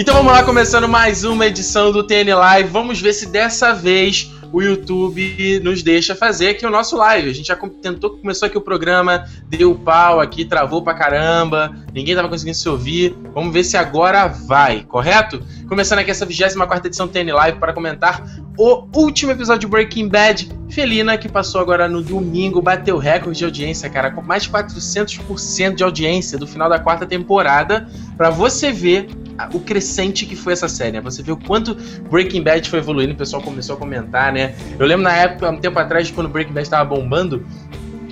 Então vamos lá, começando mais uma edição do TN Live. Vamos ver se dessa vez o YouTube nos deixa fazer aqui o nosso live. A gente já tentou, começou aqui o programa, deu pau aqui, travou pra caramba, ninguém tava conseguindo se ouvir. Vamos ver se agora vai, correto? Começando aqui essa 24 edição do TN Live para comentar o último episódio de Breaking Bad. Felina, que passou agora no domingo, bateu recorde de audiência, cara, com mais de 400% de audiência do final da quarta temporada. Para você ver o crescente que foi essa série, né? Você vê o quanto Breaking Bad foi evoluindo, o pessoal começou a comentar, né? Eu lembro na época, um tempo atrás, quando Breaking Bad estava bombando,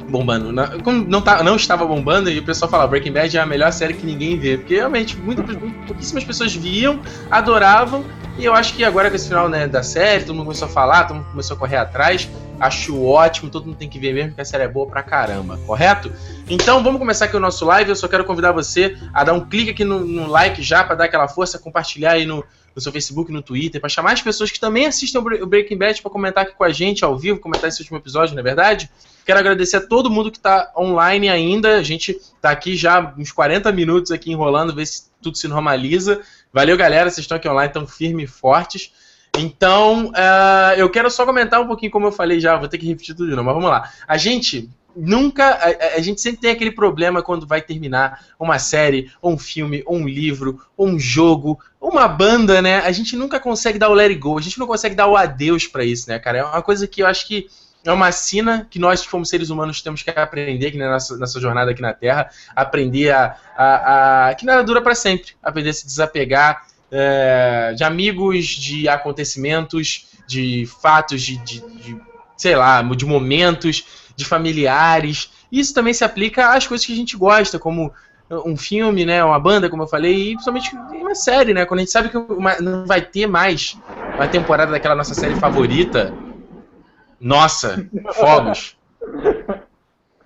bombando. Não, não, tá, não estava bombando e o pessoal falava Breaking Bad é a melhor série que ninguém vê. Porque realmente muitas, pouquíssimas pessoas viam, adoravam. E eu acho que agora com esse final né, da série, todo mundo começou a falar, todo mundo começou a correr atrás. Acho ótimo, todo mundo tem que ver mesmo, que a série é boa pra caramba, correto? Então vamos começar aqui o nosso live. Eu só quero convidar você a dar um clique aqui no, no like já para dar aquela força, compartilhar aí no, no seu Facebook, no Twitter, para chamar as pessoas que também assistem o Breaking Bad para comentar aqui com a gente ao vivo, comentar esse último episódio, não é verdade? Quero agradecer a todo mundo que está online ainda. A gente está aqui já uns 40 minutos aqui enrolando, ver se tudo se normaliza. Valeu, galera. Vocês estão aqui online, estão firmes e fortes. Então, uh, eu quero só comentar um pouquinho, como eu falei já, vou ter que repetir tudo de novo, mas vamos lá. A gente nunca. A, a, gente sempre tem aquele problema quando vai terminar uma série, ou um filme, ou um livro, ou um jogo, uma banda, né? A gente nunca consegue dar o let it go, a gente não consegue dar o adeus para isso, né, cara? É uma coisa que eu acho que é uma sina que nós, como seres humanos, temos que aprender aqui na nossa, nossa jornada aqui na Terra, aprender a. a, a que nada dura para sempre, aprender a se desapegar é, de amigos, de acontecimentos, de fatos, de, de, de, sei lá, de momentos, de familiares. Isso também se aplica às coisas que a gente gosta, como um filme, né, uma banda, como eu falei, e principalmente uma série, né? Quando a gente sabe que uma, não vai ter mais uma temporada daquela nossa série favorita, nossa, fogos.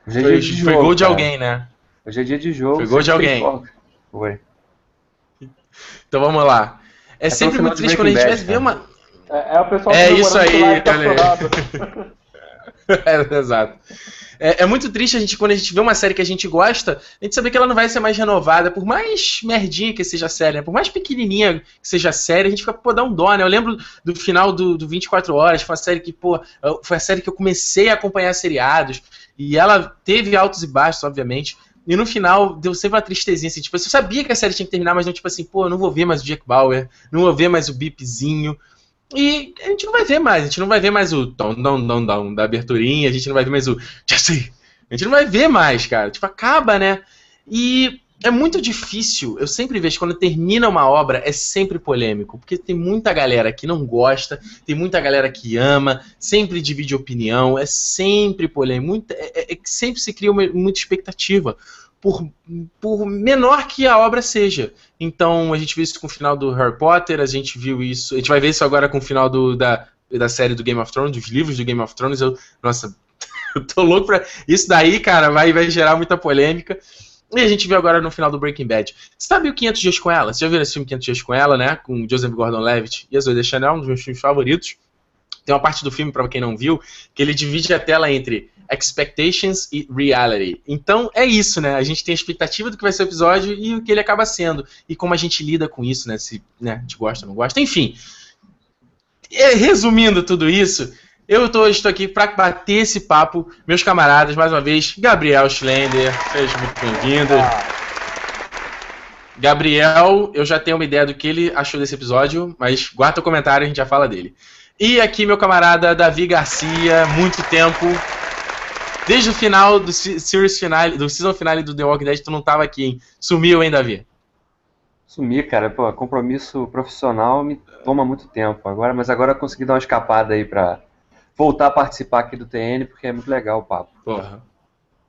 Hoje é foi, de foi jogo, gol de alguém, né? Hoje é dia de jogo. Foi gol de alguém. Foi. Então vamos lá. É, é sempre muito triste quando a gente vai ver uma. É, é o pessoal É isso aí, cara. é, exato. É, é, muito triste a gente, quando a gente vê uma série que a gente gosta, a gente saber que ela não vai ser mais renovada, por mais merdinha que seja a série, né? por mais pequenininha que seja a série, a gente fica, pô, dá um dó, né? Eu lembro do final do, do 24 Horas, foi uma série que, pô, foi a série que eu comecei a acompanhar seriados, e ela teve altos e baixos, obviamente, e no final deu sempre uma tristezinha, assim, tipo, eu sabia que a série tinha que terminar, mas não, tipo assim, pô, eu não vou ver mais o Jack Bauer, não vou ver mais o Bipzinho. E a gente não vai ver mais, a gente não vai ver mais o tom, dom, dom, dom da aberturinha, a gente não vai ver mais o Jesse. A gente não vai ver mais, cara. Tipo, acaba, né? E é muito difícil. Eu sempre vejo quando termina uma obra é sempre polêmico, porque tem muita galera que não gosta, tem muita galera que ama, sempre divide opinião, é sempre polêmico, muita, é, é, é sempre se cria uma, muita expectativa. Por, por menor que a obra seja. Então, a gente viu isso com o final do Harry Potter, a gente viu isso. A gente vai ver isso agora com o final do, da, da série do Game of Thrones, dos livros do Game of Thrones. Eu, nossa, eu tô louco pra. Isso daí, cara, vai, vai gerar muita polêmica. E a gente viu agora no final do Breaking Bad. Você sabe o 500 Dias com Ela? Você já viu esse filme 500 Dias com Ela, né? Com Joseph Gordon-Levitt e a Zoe Deschanel, um dos meus filmes favoritos. Tem uma parte do filme, para quem não viu, que ele divide a tela entre expectations e reality. Então é isso, né? A gente tem a expectativa do que vai ser o episódio e o que ele acaba sendo. E como a gente lida com isso, né? Se né, a gente gosta ou não gosta. Enfim. Resumindo tudo isso, eu tô, estou aqui para bater esse papo, meus camaradas, mais uma vez, Gabriel Schlender, seja muito bem-vindo. Gabriel, eu já tenho uma ideia do que ele achou desse episódio, mas guarda o comentário, a gente já fala dele. E aqui meu camarada Davi Garcia, muito tempo. Desde o final do series finale, do season finale do The Walking Dead, tu não tava aqui, hein? Sumiu, hein, Davi? Sumi, cara, pô, compromisso profissional me toma muito tempo agora, mas agora eu consegui dar uma escapada aí pra voltar a participar aqui do TN, porque é muito legal o papo. Porra.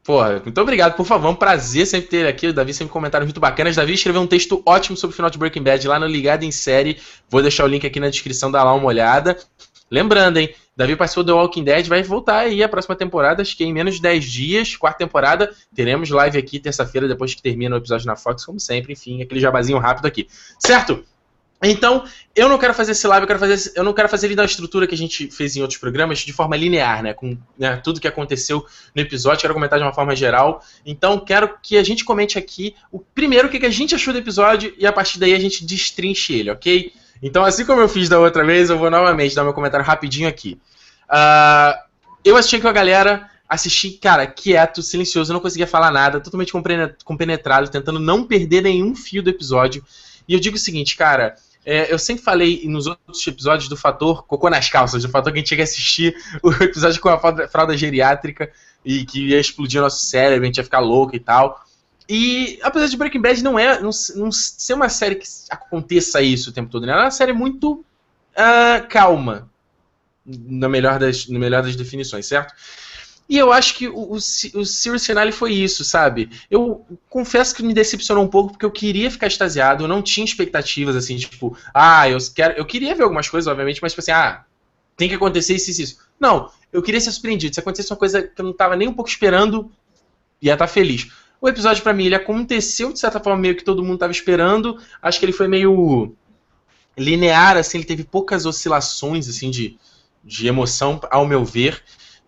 Porra, muito obrigado, por favor, é um prazer sempre ter aqui. O Davi sempre comentários muito bacanas. Davi escreveu um texto ótimo sobre o final de Breaking Bad lá no Ligado em Série. Vou deixar o link aqui na descrição, dá lá uma olhada. Lembrando, hein, Davi participou do Walking Dead, vai voltar aí a próxima temporada, acho que em menos de 10 dias, quarta temporada. Teremos live aqui terça-feira, depois que termina o episódio na Fox, como sempre. Enfim, aquele jabazinho rápido aqui. Certo? Então, eu não quero fazer esse live, eu quero fazer, eu não quero fazer ele da estrutura que a gente fez em outros programas, de forma linear, né? Com né, tudo que aconteceu no episódio, quero comentar de uma forma geral. Então, quero que a gente comente aqui o primeiro o que a gente achou do episódio e a partir daí a gente destrinche ele, ok? Então, assim como eu fiz da outra vez, eu vou novamente dar meu comentário rapidinho aqui. Uh, eu assisti com a galera, assisti, cara, quieto, silencioso, não conseguia falar nada, totalmente compenetrado, tentando não perder nenhum fio do episódio. E eu digo o seguinte, cara, é, eu sempre falei nos outros episódios do fator cocô nas calças, do fator que a gente tinha que assistir o episódio com a fralda, geriátrica e que ia explodir nosso cérebro, a gente ia ficar louco e tal. E apesar de Breaking Bad não é não, não ser uma série que aconteça isso o tempo todo, né? Ela é uma série muito uh, calma, na melhor, das, na melhor das definições, certo? E eu acho que o, o, o Finale foi isso, sabe? Eu confesso que me decepcionou um pouco porque eu queria ficar extasiado, eu não tinha expectativas assim, tipo, ah, eu quero. Eu queria ver algumas coisas, obviamente, mas tipo assim, ah, tem que acontecer isso, isso, isso. Não, eu queria ser surpreendido. Se acontecesse uma coisa que eu não tava nem um pouco esperando, ia estar tá feliz. O episódio, para mim, ele aconteceu de certa forma meio que todo mundo tava esperando. Acho que ele foi meio linear, assim, ele teve poucas oscilações, assim, de, de emoção, ao meu ver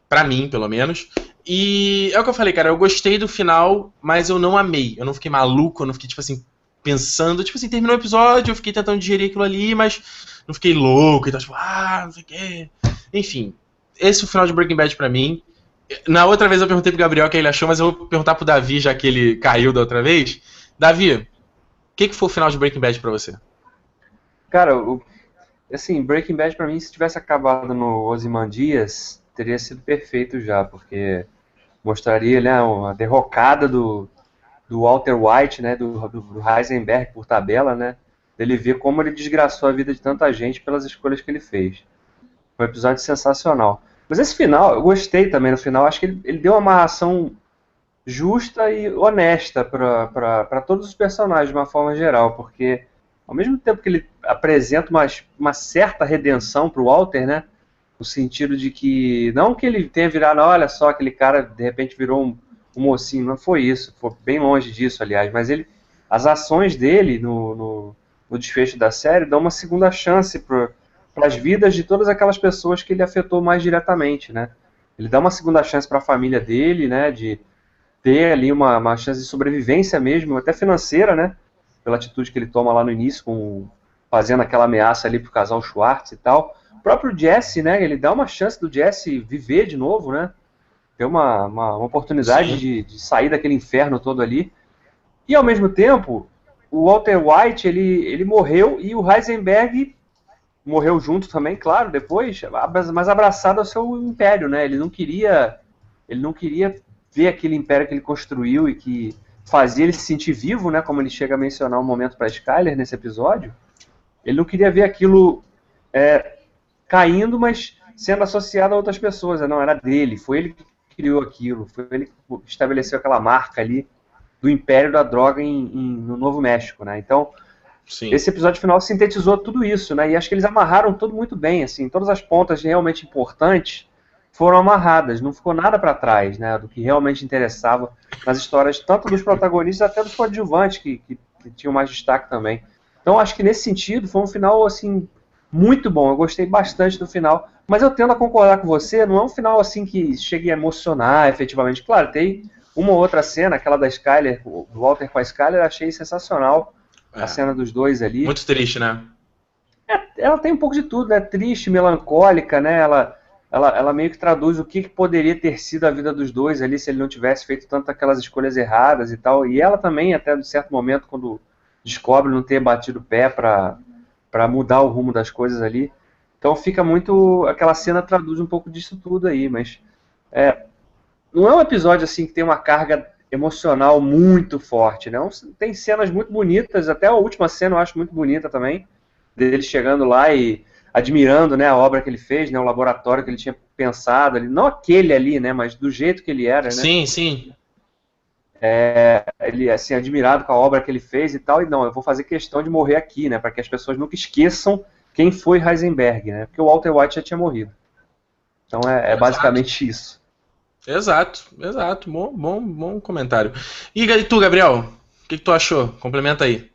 para mim, pelo menos. E é o que eu falei, cara, eu gostei do final, mas eu não amei. Eu não fiquei maluco, eu não fiquei, tipo assim, pensando. Tipo assim, terminou o episódio, eu fiquei tentando digerir aquilo ali, mas não fiquei louco e tal, tipo, ah, não sei o quê. Enfim, esse é o final de Breaking Bad pra mim. Na outra vez eu perguntei pro Gabriel o que ele achou, mas eu vou perguntar pro Davi, já que ele caiu da outra vez. Davi, o que, que foi o final de Breaking Bad pra você? Cara, o, assim, Breaking Bad pra mim, se tivesse acabado no Ozymandias, teria sido perfeito já, porque mostraria né, a derrocada do, do Walter White, né, do, do Heisenberg por tabela, né, dele ver como ele desgraçou a vida de tanta gente pelas escolhas que ele fez. Foi um episódio sensacional. Mas esse final, eu gostei também no final, acho que ele, ele deu uma amarração justa e honesta para todos os personagens de uma forma geral, porque ao mesmo tempo que ele apresenta uma, uma certa redenção para o Walter, né, no sentido de que, não que ele tenha virado, olha só, aquele cara de repente virou um, um mocinho, não foi isso, foi bem longe disso, aliás, mas ele, as ações dele no, no, no desfecho da série dão uma segunda chance para as vidas de todas aquelas pessoas que ele afetou mais diretamente, né? Ele dá uma segunda chance para a família dele, né, de ter ali uma, uma chance de sobrevivência mesmo, até financeira, né, pela atitude que ele toma lá no início, com, fazendo aquela ameaça ali pro casal Schwartz e tal, próprio Jesse, né? Ele dá uma chance do Jesse viver de novo, né? Ter uma, uma, uma oportunidade de, de, sair daquele inferno todo ali. E ao mesmo tempo, o Walter White ele, ele morreu e o Heisenberg morreu junto também, claro, depois, mas abraçado ao seu império, né? Ele não queria ele não queria ver aquele império que ele construiu e que fazia ele se sentir vivo, né? Como ele chega a mencionar um momento para Skyler nesse episódio. Ele não queria ver aquilo é, caindo, mas sendo associado a outras pessoas. Não, era dele, foi ele que criou aquilo, foi ele que estabeleceu aquela marca ali do império da droga em, em, no Novo México, né? Então, Sim. esse episódio final sintetizou tudo isso, né? E acho que eles amarraram tudo muito bem, assim, todas as pontas realmente importantes foram amarradas, não ficou nada para trás, né? Do que realmente interessava nas histórias, tanto dos protagonistas até dos coadjuvantes, que, que, que tinham mais destaque também. Então, acho que nesse sentido foi um final, assim, muito bom, eu gostei bastante do final. Mas eu tendo a concordar com você, não é um final assim que chegue a emocionar efetivamente. Claro, tem uma ou outra cena, aquela da Skyler, do Walter com a Skyler, achei sensacional. É. A cena dos dois ali. Muito triste, né? É, ela tem um pouco de tudo, né? Triste, melancólica, né? Ela, ela, ela meio que traduz o que, que poderia ter sido a vida dos dois ali se ele não tivesse feito tanto aquelas escolhas erradas e tal. E ela também, até de certo momento, quando descobre não ter batido o pé para para mudar o rumo das coisas ali. Então fica muito. Aquela cena traduz um pouco disso tudo aí, mas. É, não é um episódio assim que tem uma carga emocional muito forte, não. Tem cenas muito bonitas, até a última cena eu acho muito bonita também, dele chegando lá e admirando né, a obra que ele fez, né, o laboratório que ele tinha pensado ali, não aquele ali, né, mas do jeito que ele era, né? Sim, sim é, ele assim admirado com a obra que ele fez e tal, e não, eu vou fazer questão de morrer aqui, né, para que as pessoas nunca esqueçam quem foi Heisenberg, né, porque o Walter White já tinha morrido. Então é, é basicamente isso. Exato, exato, bom, bom, bom comentário. E tu, Gabriel, o que, que tu achou? Complementa aí.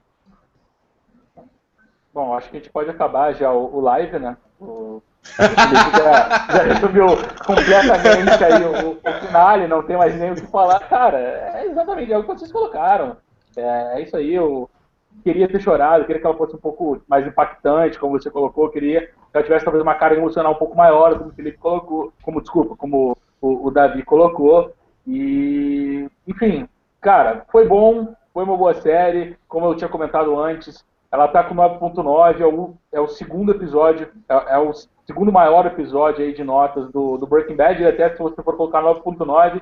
Bom, acho que a gente pode acabar já o, o live, né? O, já, já resumiu completamente aí o, o finale, não tem mais nem o que falar. Cara, é exatamente é o que vocês colocaram. É, é isso aí, eu queria ter chorado, queria que ela fosse um pouco mais impactante, como você colocou, queria que ela tivesse talvez uma cara emocional um pouco maior, como o Felipe colocou, como, desculpa, como o, o Davi colocou. E, enfim, cara, foi bom, foi uma boa série, como eu tinha comentado antes, ela tá com 9.9, é o, é o segundo episódio, é, é, o segundo maior episódio aí de notas do, do Breaking Bad, e até se você for colocar 9.9,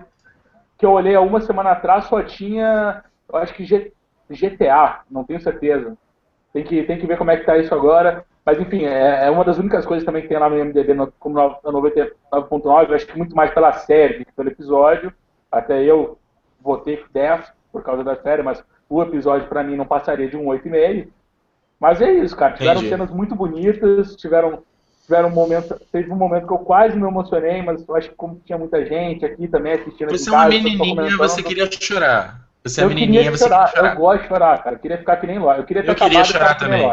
que eu olhei há uma semana atrás, só tinha, eu acho que G, GTA, não tenho certeza. Tem que, tem que ver como é que tá isso agora. Mas enfim, é, é uma das únicas coisas também que tem lá no MDB no, como 99.9, acho que muito mais pela série que pelo episódio. Até eu votei 10 por causa da série, mas o episódio para mim não passaria de um 8,5. Mas é isso, cara. Tiveram Entendi. cenas muito bonitas, tiveram, tiveram um momento. Teve um momento que eu quase me emocionei, mas eu acho que como tinha muita gente aqui também assistindo. Você é uma menininha, você queria chorar. Você é eu menininha, você chorar. queria chorar. Eu gosto de chorar, cara. Eu queria ficar que nem Lorde. Eu queria ter eu queria chorar também.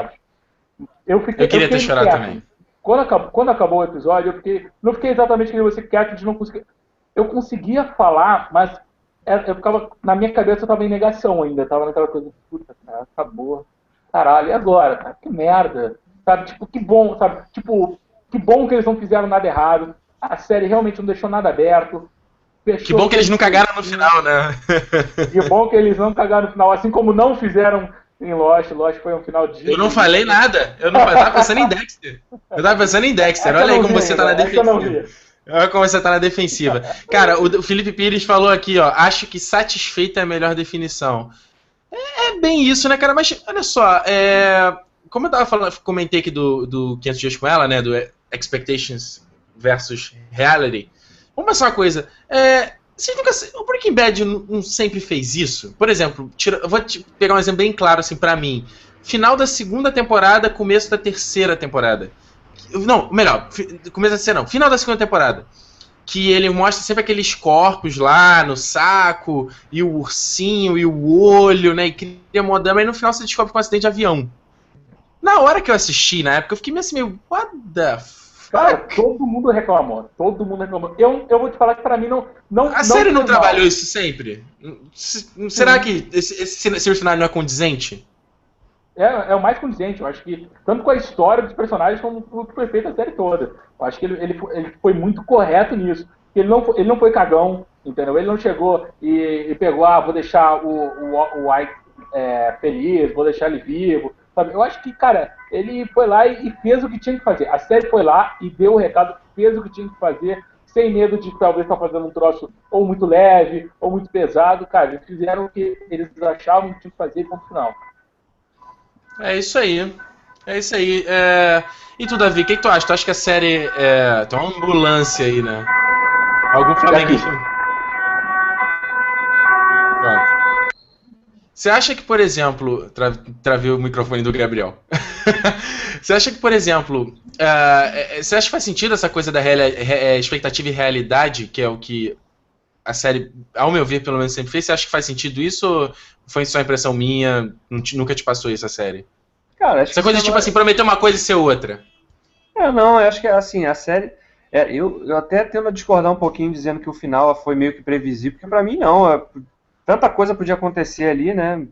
Eu, fiquei, eu queria eu ter chorado quieto. também. Quando acabou, quando acabou o episódio, eu fiquei. Não fiquei exatamente que você quieto de não conseguir. Eu conseguia falar, mas é, eu ficava. Na minha cabeça eu tava em negação ainda. Tava naquela coisa, puta, cara, acabou caralho, e agora, cara? Que merda. Sabe, tipo, que bom, sabe? Tipo, que bom que eles não fizeram nada errado. A série realmente não deixou nada aberto. que bom que eles não cagaram no final, né? que bom que eles não cagaram no final, assim como não fizeram em Lost. Lost foi um final de. Eu não falei nada. Eu não eu tava pensando em Dexter. Eu tava pensando em Dexter. Olha aí como você tá na defensiva. Olha como você tá na defensiva. Cara, o Felipe Pires falou aqui, ó. Acho que satisfeita é a melhor definição. É, é, bem isso, né, cara? Mas olha só, é, como eu tava falando, comentei aqui do, do 500 Dias com ela, né? Do Expectations versus Reality. Vamos pensar uma coisa. É, nunca, o Breaking Bad não, sempre fez isso? Por exemplo, tira, eu vou pegar um exemplo bem claro assim para mim. Final da segunda temporada, começo da terceira temporada. Não, melhor, começo da terceira não, final da segunda temporada que ele mostra sempre aqueles corpos lá no saco, e o ursinho, e o olho, né? E cria modama, e no final você descobre que é um acidente de avião. Na hora que eu assisti, na época, eu fiquei meio assim, meio, what the fuck? Cara, todo mundo reclamou. Todo mundo reclamou. Eu, eu vou te falar que pra mim não. não a série não trabalhou mal. isso sempre? Será que esse, esse, cenário não é condizente? é, é o mais condizente. Eu acho que, tanto com a história dos personagens, como o que foi feito a série toda. Eu acho que ele, ele, ele foi muito correto nisso. Ele não, ele não foi cagão, entendeu? Ele não chegou e, e pegou, ah, vou deixar o, o, o Ike é, feliz, vou deixar ele vivo. Sabe? Eu acho que, cara, ele foi lá e, fez o que tinha que fazer. A série foi lá e deu o recado, fez o que tinha que fazer, sem medo de talvez estar tá fazendo um troço ou muito leve, ou muito pesado. Cara, eles fizeram o que eles achavam que tinha que fazer e ponto final. É isso aí. É isso aí. É... E tu, Davi, o que, que, tu acha? Tu acha que a série é. Tem uma ambulância aí, né? Algum flamenguista. Você acha que, por exemplo. Tra... Travei o microfone do Gabriel. você acha que, por exemplo. Uh, você acha que faz sentido essa coisa da. É, expectativa e realidade, que é o que a série, ao meu ver, pelo menos sempre fez? Você acha que faz sentido isso ou foi só impressão minha? Nunca te passou isso a série? Cara, acho Essa coisa de, tipo assim, prometer uma coisa e ser outra. É, não, eu acho que assim, a série. É, eu, eu até tendo a discordar um pouquinho dizendo que o final foi meio que previsível, porque para mim não. É, tanta coisa podia acontecer ali, né?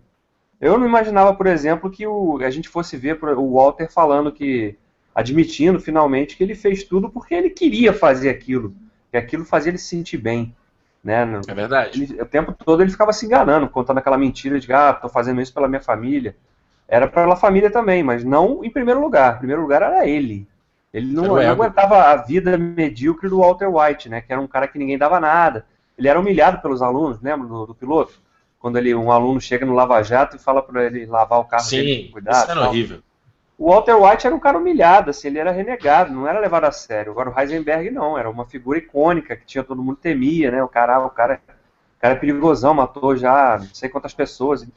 Eu não imaginava, por exemplo, que o, a gente fosse ver o Walter falando que. admitindo finalmente que ele fez tudo porque ele queria fazer aquilo. Que aquilo fazia ele se sentir bem. Né? É verdade. Ele, o tempo todo ele ficava se enganando, contando aquela mentira de ah, tô fazendo isso pela minha família. Era pela família também, mas não em primeiro lugar. Em primeiro lugar era ele. Ele não, não aguentava a vida medíocre do Walter White, né? Que era um cara que ninguém dava nada. Ele era humilhado pelos alunos, lembra do, do piloto? Quando ele, um aluno chega no Lava Jato e fala para ele lavar o carro Sim, dele, cuidado. Isso era horrível. O Walter White era um cara humilhado, assim, ele era renegado, não era levado a sério. Agora o Heisenberg não, era uma figura icônica que tinha todo mundo temia, né? O cara, o cara, o cara é perigosão, matou já não sei quantas pessoas.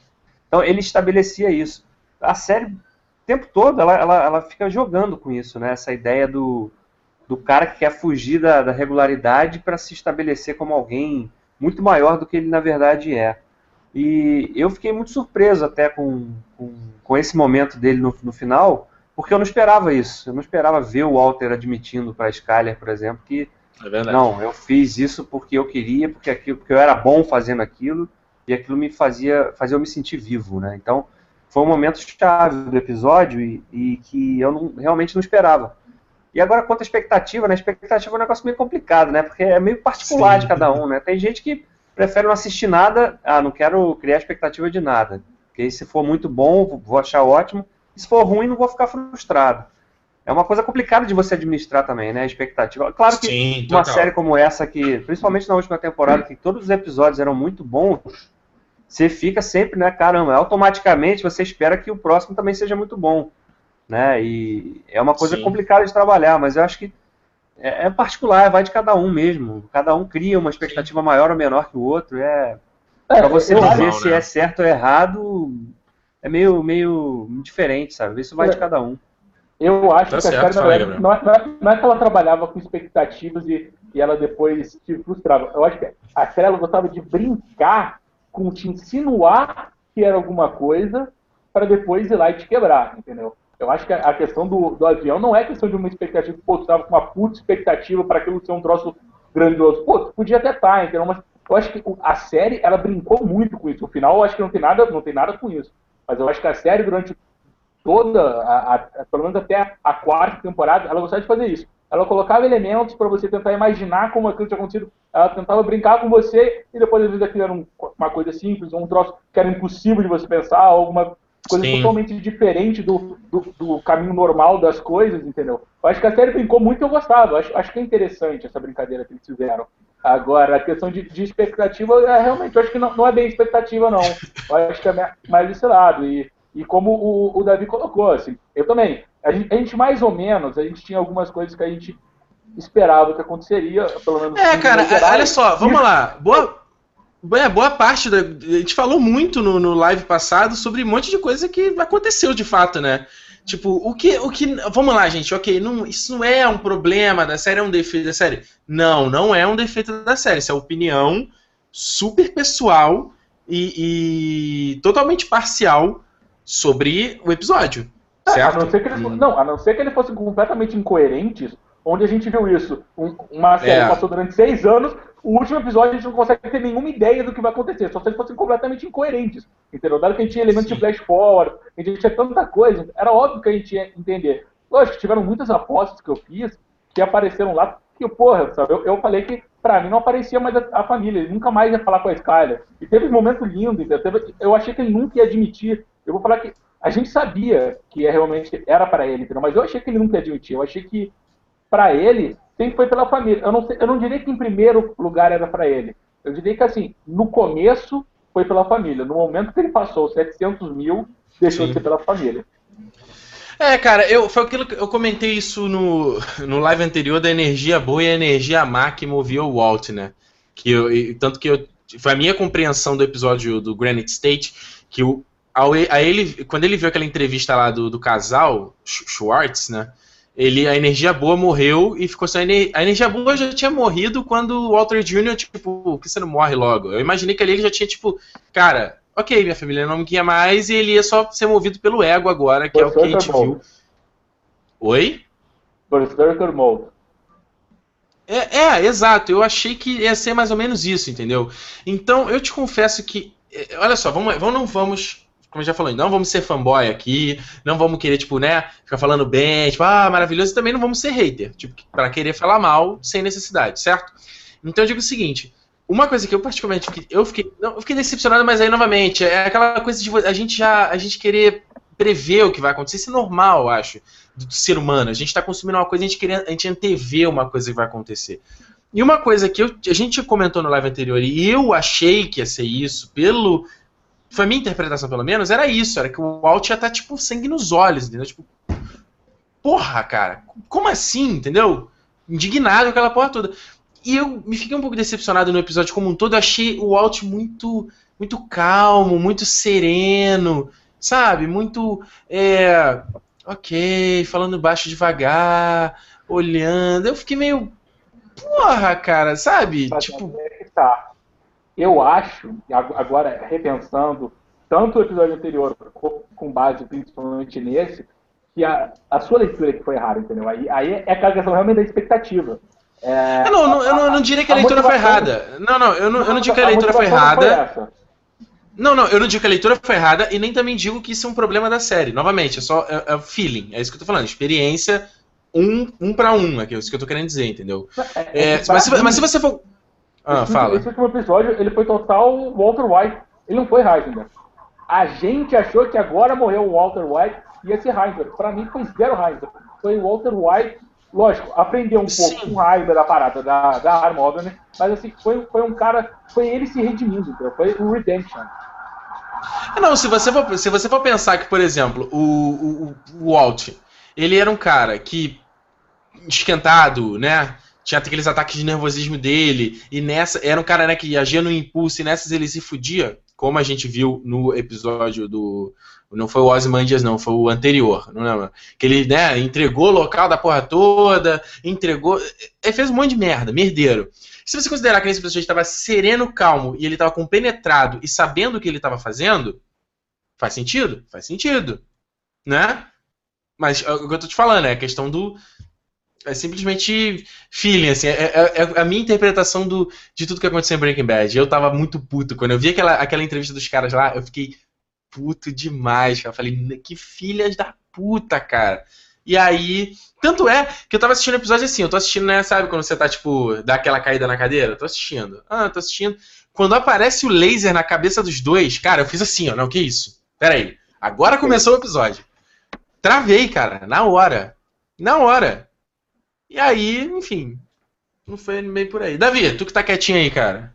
Então ele estabelecia isso. A série, o tempo todo, ela, ela, ela fica jogando com isso, né? Essa ideia do, do cara que quer fugir da, da regularidade para se estabelecer como alguém muito maior do que ele na verdade é. E eu fiquei muito surpreso até com, com, com esse momento dele no, no final, porque eu não esperava isso. Eu não esperava ver o Walter admitindo para a Skyler, por exemplo, que é não, eu fiz isso porque eu queria, porque aquilo, porque eu era bom fazendo aquilo e aquilo me fazia, fazia eu me sentir vivo, né? Então foi um momento chave do episódio e, e que eu não, realmente não esperava. E agora quanto à expectativa, né? A expectativa é um negócio meio complicado, né? Porque é meio particular Sim. de cada um, né? Tem gente que prefere não assistir nada, ah, não quero criar expectativa de nada. Porque se for muito bom, vou achar ótimo. E se for ruim, não vou ficar frustrado. É uma coisa complicada de você administrar também, né? A expectativa. Claro que Sim, uma série como essa, que, principalmente na última temporada, que todos os episódios eram muito bons, você fica sempre, né? Caramba, automaticamente você espera que o próximo também seja muito bom. Né? E é uma coisa Sim. complicada de trabalhar, mas eu acho que é, é, particular, vai de cada um mesmo. Cada um cria uma expectativa Sim. maior ou menor que o outro. É, é para você dizer normal, se né? é certo ou errado, é meio, meio diferente, sabe? Isso vai é. de cada um. Eu acho tá que certo, a série, não, é, não, é, não é que ela trabalhava com expectativas e, e ela depois se frustrava. Eu acho que a ela gostava de brincar com te insinuar que era alguma coisa para depois ir lá e te quebrar, entendeu? Eu acho que a questão do, do avião não é questão de uma expectativa, pô, tu estava com uma puta expectativa para aquilo ser um troço grandioso. Pô, podia até estar, tá, entendeu? Mas eu acho que a série, ela brincou muito com isso. O final, eu acho que não tem nada, não tem nada com isso. Mas eu acho que a série, durante toda, a, a, pelo menos até a quarta temporada, ela gostava de fazer isso. Ela colocava elementos para você tentar imaginar como aquilo tinha acontecido. Ela tentava brincar com você e depois, às vezes, aquilo era um, uma coisa simples, um troço que era impossível de você pensar, alguma coisa Sim. totalmente diferente do, do, do, caminho normal das coisas, entendeu? Eu acho que a série brincou muito e eu gostava. Acho, acho que é interessante essa brincadeira que eles fizeram. Agora, a questão de, de expectativa, é, realmente, eu acho que não, não, é bem expectativa, não. Eu acho que é mais esse lado. E, e como o, o Davi colocou, assim, eu também. A gente, a gente, mais ou menos, a gente tinha algumas coisas que a gente esperava que aconteceria, pelo menos. É, cara, olha só, vamos lá. Boa é, boa parte da. A gente falou muito no, no live passado sobre um monte de coisa que aconteceu de fato, né? Tipo, o que. O que vamos lá, gente, ok. Não, isso não é um problema da série, é um defeito da série. Não, não é um defeito da série. Isso é opinião super pessoal e, e totalmente parcial sobre o episódio. É, a não, ser que ele, não, a não ser que ele fosse completamente incoerente, onde a gente viu isso. Um, uma série é. passou durante seis anos, o último episódio a gente não consegue ter nenhuma ideia do que vai acontecer, só se eles fossem completamente incoerentes. Entendeu? Dado que a gente tinha elementos Sim. de flash forward, a gente tinha tanta coisa, era óbvio que a gente ia entender. Lógico, tiveram muitas apostas que eu fiz que apareceram lá, que, porra, sabe, eu, eu falei que pra mim não aparecia mais a, a, família, ele nunca mais ia falar com a Skyler. E teve um momento lindo, entendeu? eu achei que ele nunca ia admitir. Eu vou falar que a gente sabia que é realmente era para ele, entendeu? mas eu achei que ele nunca ia admitir. Eu achei que para ele, sempre foi pela família. Eu não, sei, eu não diria que em primeiro lugar era para ele. Eu diria que, assim, no começo foi pela família. No momento que ele passou 700 mil, deixou Sim. de ser pela família. É, cara, eu, foi aquilo que eu comentei isso no, no live anterior da energia boa e a energia má que movia o Walt, né? Que eu, tanto que eu, foi a minha compreensão do episódio do Granite State, que o, ao, a ele, quando ele viu aquela entrevista lá do, do casal, Schwartz, né? Ele a energia boa morreu e ficou só a, ener a energia boa já tinha morrido quando o Walter Jr. tipo, por que você não morre logo? Eu imaginei que ali ele já tinha tipo, cara, ok, minha família não me quer mais e ele ia só ser movido pelo ego agora, que é o que a gente viu. Oi? Berserker Mode. É, é, exato. Eu achei que ia ser mais ou menos isso, entendeu? Então, eu te confesso que. É, olha só, vamos, vamos, não vamos como já falei, não vamos ser fanboy aqui, não vamos querer, tipo, né, ficar falando bem, tipo, ah, maravilhoso, e também não vamos ser hater, tipo, para querer falar mal sem necessidade, certo? Então eu digo o seguinte, uma coisa que eu particularmente eu fiquei, não, eu fiquei decepcionado, mas aí novamente, é aquela coisa de a gente já, a gente querer prever o que vai acontecer, isso é normal, eu acho, do ser humano. A gente está consumindo uma coisa, a gente querer, a gente antever uma coisa que vai acontecer. E uma coisa que eu, a gente comentou no live anterior e eu achei que ia ser isso, pelo foi a minha interpretação, pelo menos, era isso. Era que o Walt ia tá, tipo, sangue nos olhos, entendeu? Tipo, porra, cara, como assim, entendeu? Indignado com aquela porra toda. E eu me fiquei um pouco decepcionado no episódio como um todo. Eu achei o Walt muito, muito calmo, muito sereno, sabe? Muito, é, ok, falando baixo devagar, olhando. Eu fiquei meio, porra, cara, sabe? Mas tipo, é tá eu acho, agora repensando, tanto o episódio anterior com base principalmente nesse, que a, a sua leitura que foi errada, entendeu? Aí, aí é aquela questão realmente da expectativa. É, não, não, eu, não, eu não diria que a, a leitura foi errada. Não, não, eu não, eu não digo que a leitura foi errada. Não, não, eu não digo que a leitura foi errada e nem também digo que isso é um problema da série. Novamente, é só é, é feeling, é isso que eu tô falando. Experiência um, um para um, é isso que eu tô querendo dizer, entendeu? É, é, é mas, se, mas, se, você for. Ah, esse, fala. Esse último episódio, ele foi total Walter White. Ele não foi Heisenberg. A gente achou que agora morreu o Walter White e esse Heisenberg. Pra mim foi zero Heisenberg. Foi Walter White. Lógico, aprendeu um Sim. pouco com raiva da parada da, da arma, obviamente, mas assim, foi, foi um cara, foi ele se redimindo, foi o Redemption. Não, se você for, se você for pensar que, por exemplo, o, o, o Walt, ele era um cara que esquentado, né? Tinha aqueles ataques de nervosismo dele, e nessa era um cara né, que agia no impulso, e nessas ele se fudia, como a gente viu no episódio do. Não foi o Ozymandias, não, foi o anterior, não lembro. Que ele né, entregou o local da porra toda, entregou. Ele fez um monte de merda, merdeiro. Se você considerar que esse personagem estava sereno, calmo e ele estava compenetrado e sabendo o que ele estava fazendo, faz sentido? Faz sentido. Né? Mas é o que eu tô te falando é a questão do. É simplesmente feeling, assim. É, é, é, a minha interpretação do, de tudo que aconteceu em Breaking Bad. Eu tava muito puto. Quando eu vi aquela, aquela entrevista dos caras lá, eu fiquei puto demais. Eu falei, que filhas da puta, cara. E aí, tanto é que eu tava assistindo episódio assim, eu tô assistindo, né, sabe, quando você tá, tipo, dá aquela caída na cadeira? Eu tô assistindo. Ah, tô assistindo. Quando aparece o laser na cabeça dos dois, cara, eu fiz assim, ó, não, que isso? Pera aí. Agora começou o episódio. Travei, cara, na hora. Na hora. E aí, enfim, não foi meio por aí. Davi, tu que tá quietinho aí, cara.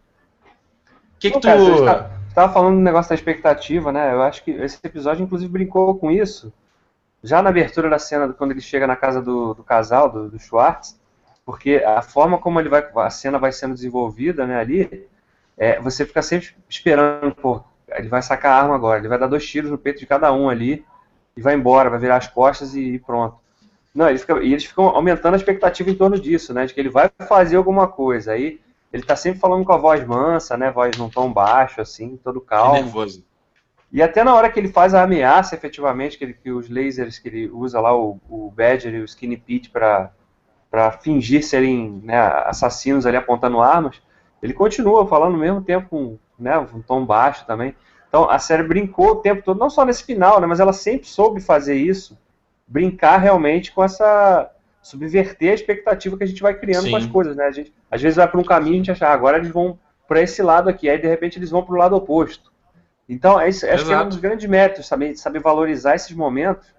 O que, que tu. Cara, tá, tava falando do negócio da expectativa, né? Eu acho que esse episódio, inclusive, brincou com isso já na abertura da cena, quando ele chega na casa do, do casal, do, do, Schwartz, porque a forma como ele vai, a cena vai sendo desenvolvida né, ali, é, você fica sempre esperando, pô, ele vai sacar a arma agora, ele vai dar dois tiros no peito de cada um ali, e vai embora, vai virar as costas e, e pronto. Não, ele fica, e eles ficam aumentando a expectativa em torno disso, né, de que ele vai fazer alguma coisa, aí ele tá sempre falando com a voz mansa, né, voz num tom baixo, assim, todo calmo. nervoso. E até na hora que ele faz a ameaça, efetivamente, que, ele, que os lasers que ele usa lá, o, o Badger e o Skinny Pete, para fingir serem né, assassinos ali apontando armas, ele continua falando ao mesmo tempo com né, um tom baixo também. Então a série brincou o tempo todo, não só nesse final, né, mas ela sempre soube fazer isso, brincar realmente com essa. subverter a expectativa que a gente vai criando Sim. com as coisas. Né? A gente, às vezes vai para um caminho e a gente acha, ah, agora eles vão para esse lado aqui, aí de repente eles vão para o lado oposto. Então, esse, acho que é um dos grandes méritos, saber, saber valorizar esses momentos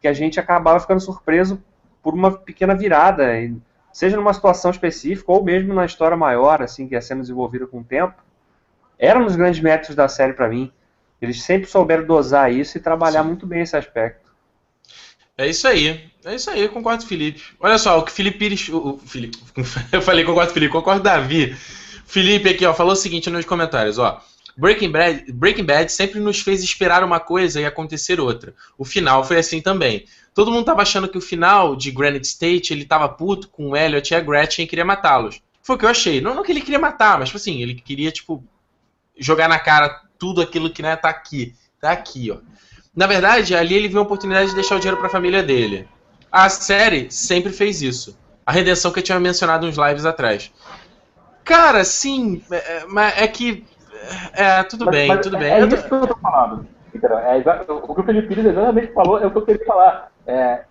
que a gente acabava ficando surpreso por uma pequena virada, seja numa situação específica ou mesmo na história maior, assim, que ia sendo desenvolvida com o tempo. Era um dos grandes méritos da série para mim. Eles sempre souberam dosar isso e trabalhar Sim. muito bem esse aspecto. É isso aí. É isso aí, eu concordo com o Felipe. Olha só, o que Felipe Pires. O Felipe, eu falei concordo com o Felipe, concordo com o Davi. Felipe aqui, ó, falou o seguinte nos comentários, ó. Breaking Bad, Breaking Bad sempre nos fez esperar uma coisa e acontecer outra. O final foi assim também. Todo mundo tava achando que o final de Granite State ele tava puto com o Elliot e a Gretchen e queria matá-los. Foi o que eu achei. Não, não que ele queria matar, mas tipo assim, ele queria, tipo, jogar na cara tudo aquilo que né, tá aqui. Tá aqui, ó. Na verdade, ali ele viu a oportunidade de deixar o dinheiro para a família dele. A série sempre fez isso. A redenção que eu tinha mencionado uns lives atrás. Cara, sim, é, é, é que é, tudo mas, bem, mas tudo é, bem. É, isso que eu tô falando. É, o que o Felipe Pires exatamente falou é o que eu queria falar. É,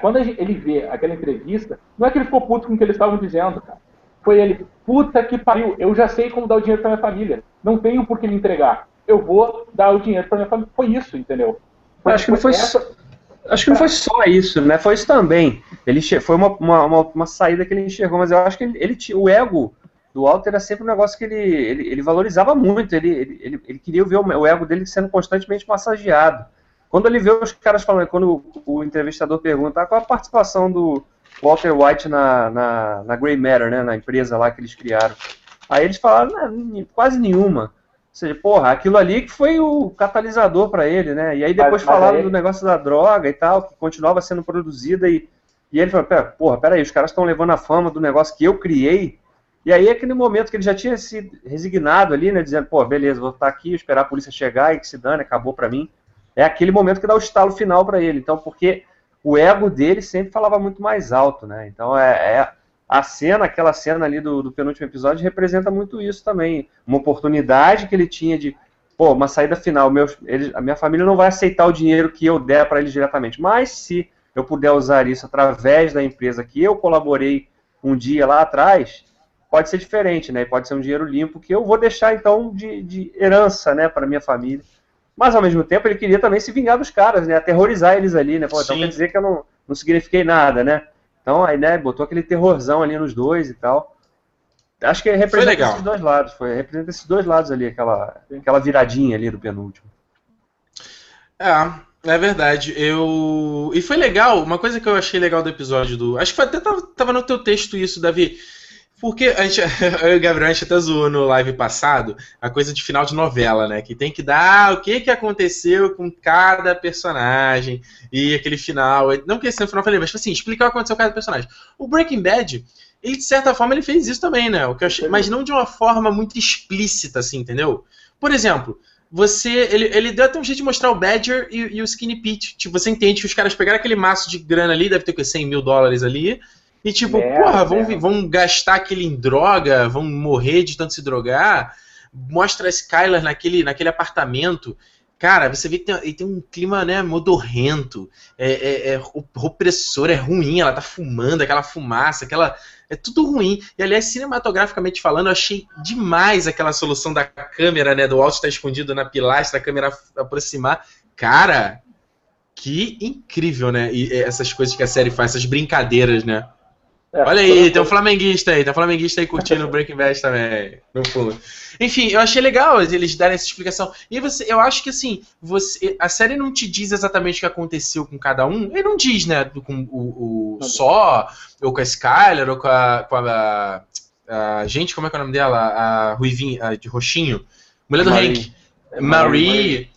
quando ele vê aquela entrevista, não é que ele ficou puto com o que eles estavam dizendo, cara. Foi ele, puta que pariu, eu já sei como dar o dinheiro pra minha família. Não tenho por que me entregar. Eu vou dar o dinheiro pra minha família. Foi isso, entendeu? Foi, acho que não foi essa... só. Acho que não foi só isso, né? Foi isso também. Ele foi uma, uma, uma, saída que ele enxergou, mas eu acho que ele, ele o ego do Walter era sempre um negócio que ele, ele, ele valorizava muito, ele, ele, ele, ele queria ver o, ego dele sendo constantemente massageado. Quando ele vê os caras falando, quando o, o entrevistador pergunta ah, qual a participação do Walter White na, na, na Grey Matter, né, na empresa lá que eles criaram, aí eles falaram, quase nenhuma. Ou seja, porra, aquilo ali que foi o catalisador para ele, né? E aí depois mas, mas falaram aí... do negócio da droga e tal, que continuava sendo produzida e, e ele falou, porra, peraí, os caras estão levando a fama do negócio que eu criei e aí, aquele momento que ele já tinha se resignado ali, né, dizendo, pô, beleza, vou estar aqui, esperar a polícia chegar e que se dane, acabou para mim. É aquele momento que dá o estalo final para ele. Então, porque o ego dele sempre falava muito mais alto, né? Então é, é a cena, aquela cena ali do, do, penúltimo episódio representa muito isso também. Uma oportunidade que ele tinha de, pô, uma saída final. Meus, ele, a minha família não vai aceitar o dinheiro que eu der para eles diretamente, mas se eu puder usar isso através da empresa que eu colaborei um dia lá atrás, pode ser diferente, né? Pode ser um dinheiro limpo que eu vou deixar então de, de herança, né, para minha família. Mas ao mesmo tempo ele queria também se vingar dos caras, né? Aterrorizar eles ali, né? Pô, então quer dizer que eu não, não signifiquei nada, né? Então aí, né, botou aquele terrorzão ali nos dois e tal. Acho que representa esses dois lados, foi, representa esses dois lados ali, aquela, aquela viradinha ali do penúltimo. É, é verdade. Eu. E foi legal, uma coisa que eu achei legal do episódio do. Acho que até tava, tava no teu texto isso, Davi. Porque a gente, eu e o Gabriel, a gente até zoou no live passado a coisa de final de novela, né? Que tem que dar o que, que aconteceu com cada personagem e aquele final. Não que esse final eu falei, mas tipo assim, explicar o que aconteceu com cada personagem. O Breaking Bad, ele de certa forma ele fez isso também, né? O que achei, mas não de uma forma muito explícita, assim, entendeu? Por exemplo, você. Ele, ele deu até um jeito de mostrar o Badger e, e o Skinny Pete. Tipo, você entende que os caras pegaram aquele maço de grana ali, deve ter o 100 mil dólares ali e tipo, merda, porra, vão, vão gastar aquilo em droga, vão morrer de tanto se drogar. Mostra a Skylar naquele, naquele apartamento. Cara, você vê que tem, tem um clima, né, modorrento, é, é, é opressor, é ruim, ela tá fumando, aquela fumaça, aquela. É tudo ruim. E aliás, cinematograficamente falando, eu achei demais aquela solução da câmera, né? Do alto estar escondido na pilastra, a câmera aproximar. Cara, que incrível, né? E essas coisas que a série faz, essas brincadeiras, né? É, Olha aí, tem um flamenguista aí, tem um flamenguista aí curtindo o Breaking Bad também, no fundo. Enfim, eu achei legal eles darem essa explicação. E você, eu acho que assim, você, a série não te diz exatamente o que aconteceu com cada um. Ele não diz, né? Com o, o Só, ou com a Skyler, ou com a, com a, a, Gente, como é que é o nome dela? A Ruivinha, a de Roxinho. Mulher do Marie. Hank. Marie. Marie.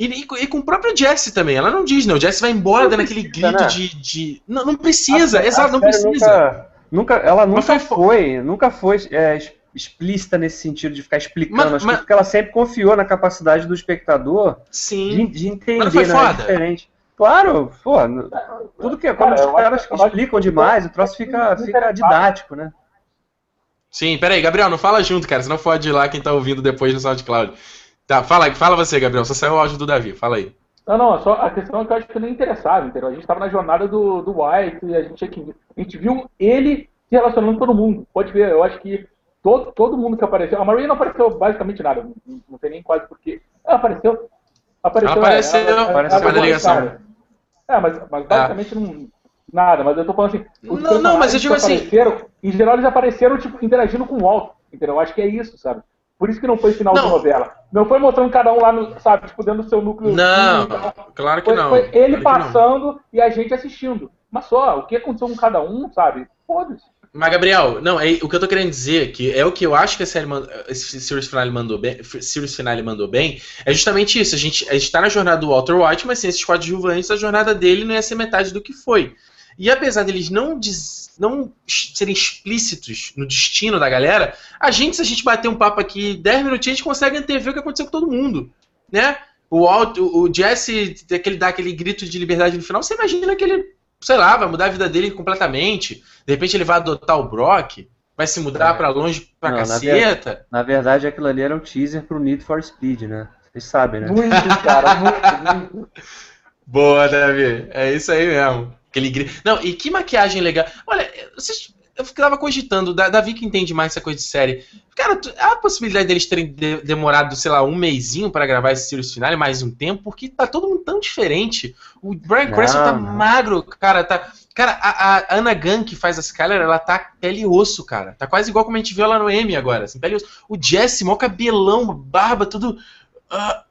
E, e, e, com o próprio Jesse também. Ela não diz, né? O Jesse vai embora dando aquele grito né? de, de. Não, não precisa, a, exato, não precisa. Nunca, nunca, ela nunca foi, foi, nunca foi é, explícita nesse sentido de ficar explicando. Mas, mas, porque ela sempre confiou na capacidade do espectador sim, de, de entender, foi né? É diferente. Claro, pô, tudo que quando os caras explicam demais, o troço fica, fica didático, né? Sim, peraí, Gabriel, não fala junto, cara, senão pode ir lá quem tá ouvindo depois no SoundCloud. Tá, fala, fala você, Gabriel. Só saiu o áudio do Davi. Fala aí. Não, não, só a questão é que eu acho que nem interessava, entendeu? A gente estava na jornada do, do White e a gente, a gente viu ele se relacionando com todo mundo. Pode ver, eu acho que todo, todo mundo que apareceu. A Maria não apareceu basicamente nada, não, não tem nem quase porquê. Ela apareceu. Apareceu, ela apareceu, ela, ela, apareceu ela, na ligação. É, mas, mas basicamente é. não. Nada, mas eu tô falando assim. Não, não, mas eu digo assim. Em geral, eles apareceram, tipo, interagindo com o Walt, entendeu? Eu acho que é isso, sabe? Por isso que não foi final não. de novela. Não foi mostrando cada um lá, no, sabe, tipo, dentro do seu núcleo. Não, claro que foi, não. Foi ele claro passando e a gente assistindo. Mas só, o que aconteceu com cada um, sabe? Foda-se. Mas, Gabriel, não, é, o que eu tô querendo dizer, que é o que eu acho que a série esse Series Finale mandou bem, Series Finale mandou bem, é justamente isso. A gente, a gente tá na jornada do Walter White, mas sem esses coadjuvantes, a jornada dele não ia ser metade do que foi. E apesar deles não, não serem explícitos no destino da galera, a gente, se a gente bater um papo aqui 10 minutinhos, a gente consegue antever o que aconteceu com todo mundo. Né? O, Alt, o Jesse, aquele, dá aquele grito de liberdade no final, você imagina que ele, sei lá, vai mudar a vida dele completamente. De repente ele vai adotar o Brock, vai se mudar é. para longe pra não, caceta. Na, ver, na, verdade, aquilo ali era um teaser pro Need for Speed, né? Vocês sabem, né? Muito, cara, muito, muito. Boa, Davi. É isso aí mesmo. Aquele grito. Não, e que maquiagem legal. Olha, vocês, eu ficava cogitando, Davi que entende mais essa coisa de série. Cara, há a possibilidade deles terem de, demorado, sei lá, um mêsinho para gravar esse Series Finale, mais um tempo, porque tá todo mundo tão diferente. O Brian Cranston tá magro, cara, tá. Cara, a, a Anna Gunn, que faz a Skyler, ela tá pele e osso, cara. Tá quase igual como a gente viu ela no M agora, assim, pele e osso. O Jesse, mó cabelão, barba, tudo. Uh,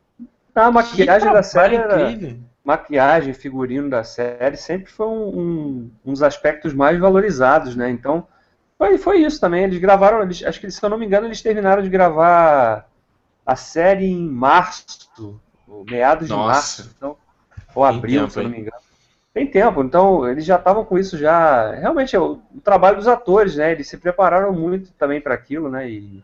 a maquiagem da série incrível. Maquiagem, figurino da série sempre foi um, um, um, dos aspectos mais valorizados, né? Então, foi, foi isso também. Eles gravaram, eles, acho que se eu não me engano, eles terminaram de gravar a série em março, meados Nossa. de março, então, ou abril, tempo, se eu não me engano. Tem tempo, então eles já estavam com isso já. Realmente é o, o, trabalho dos atores, né? Eles se prepararam muito também para aquilo, né? E,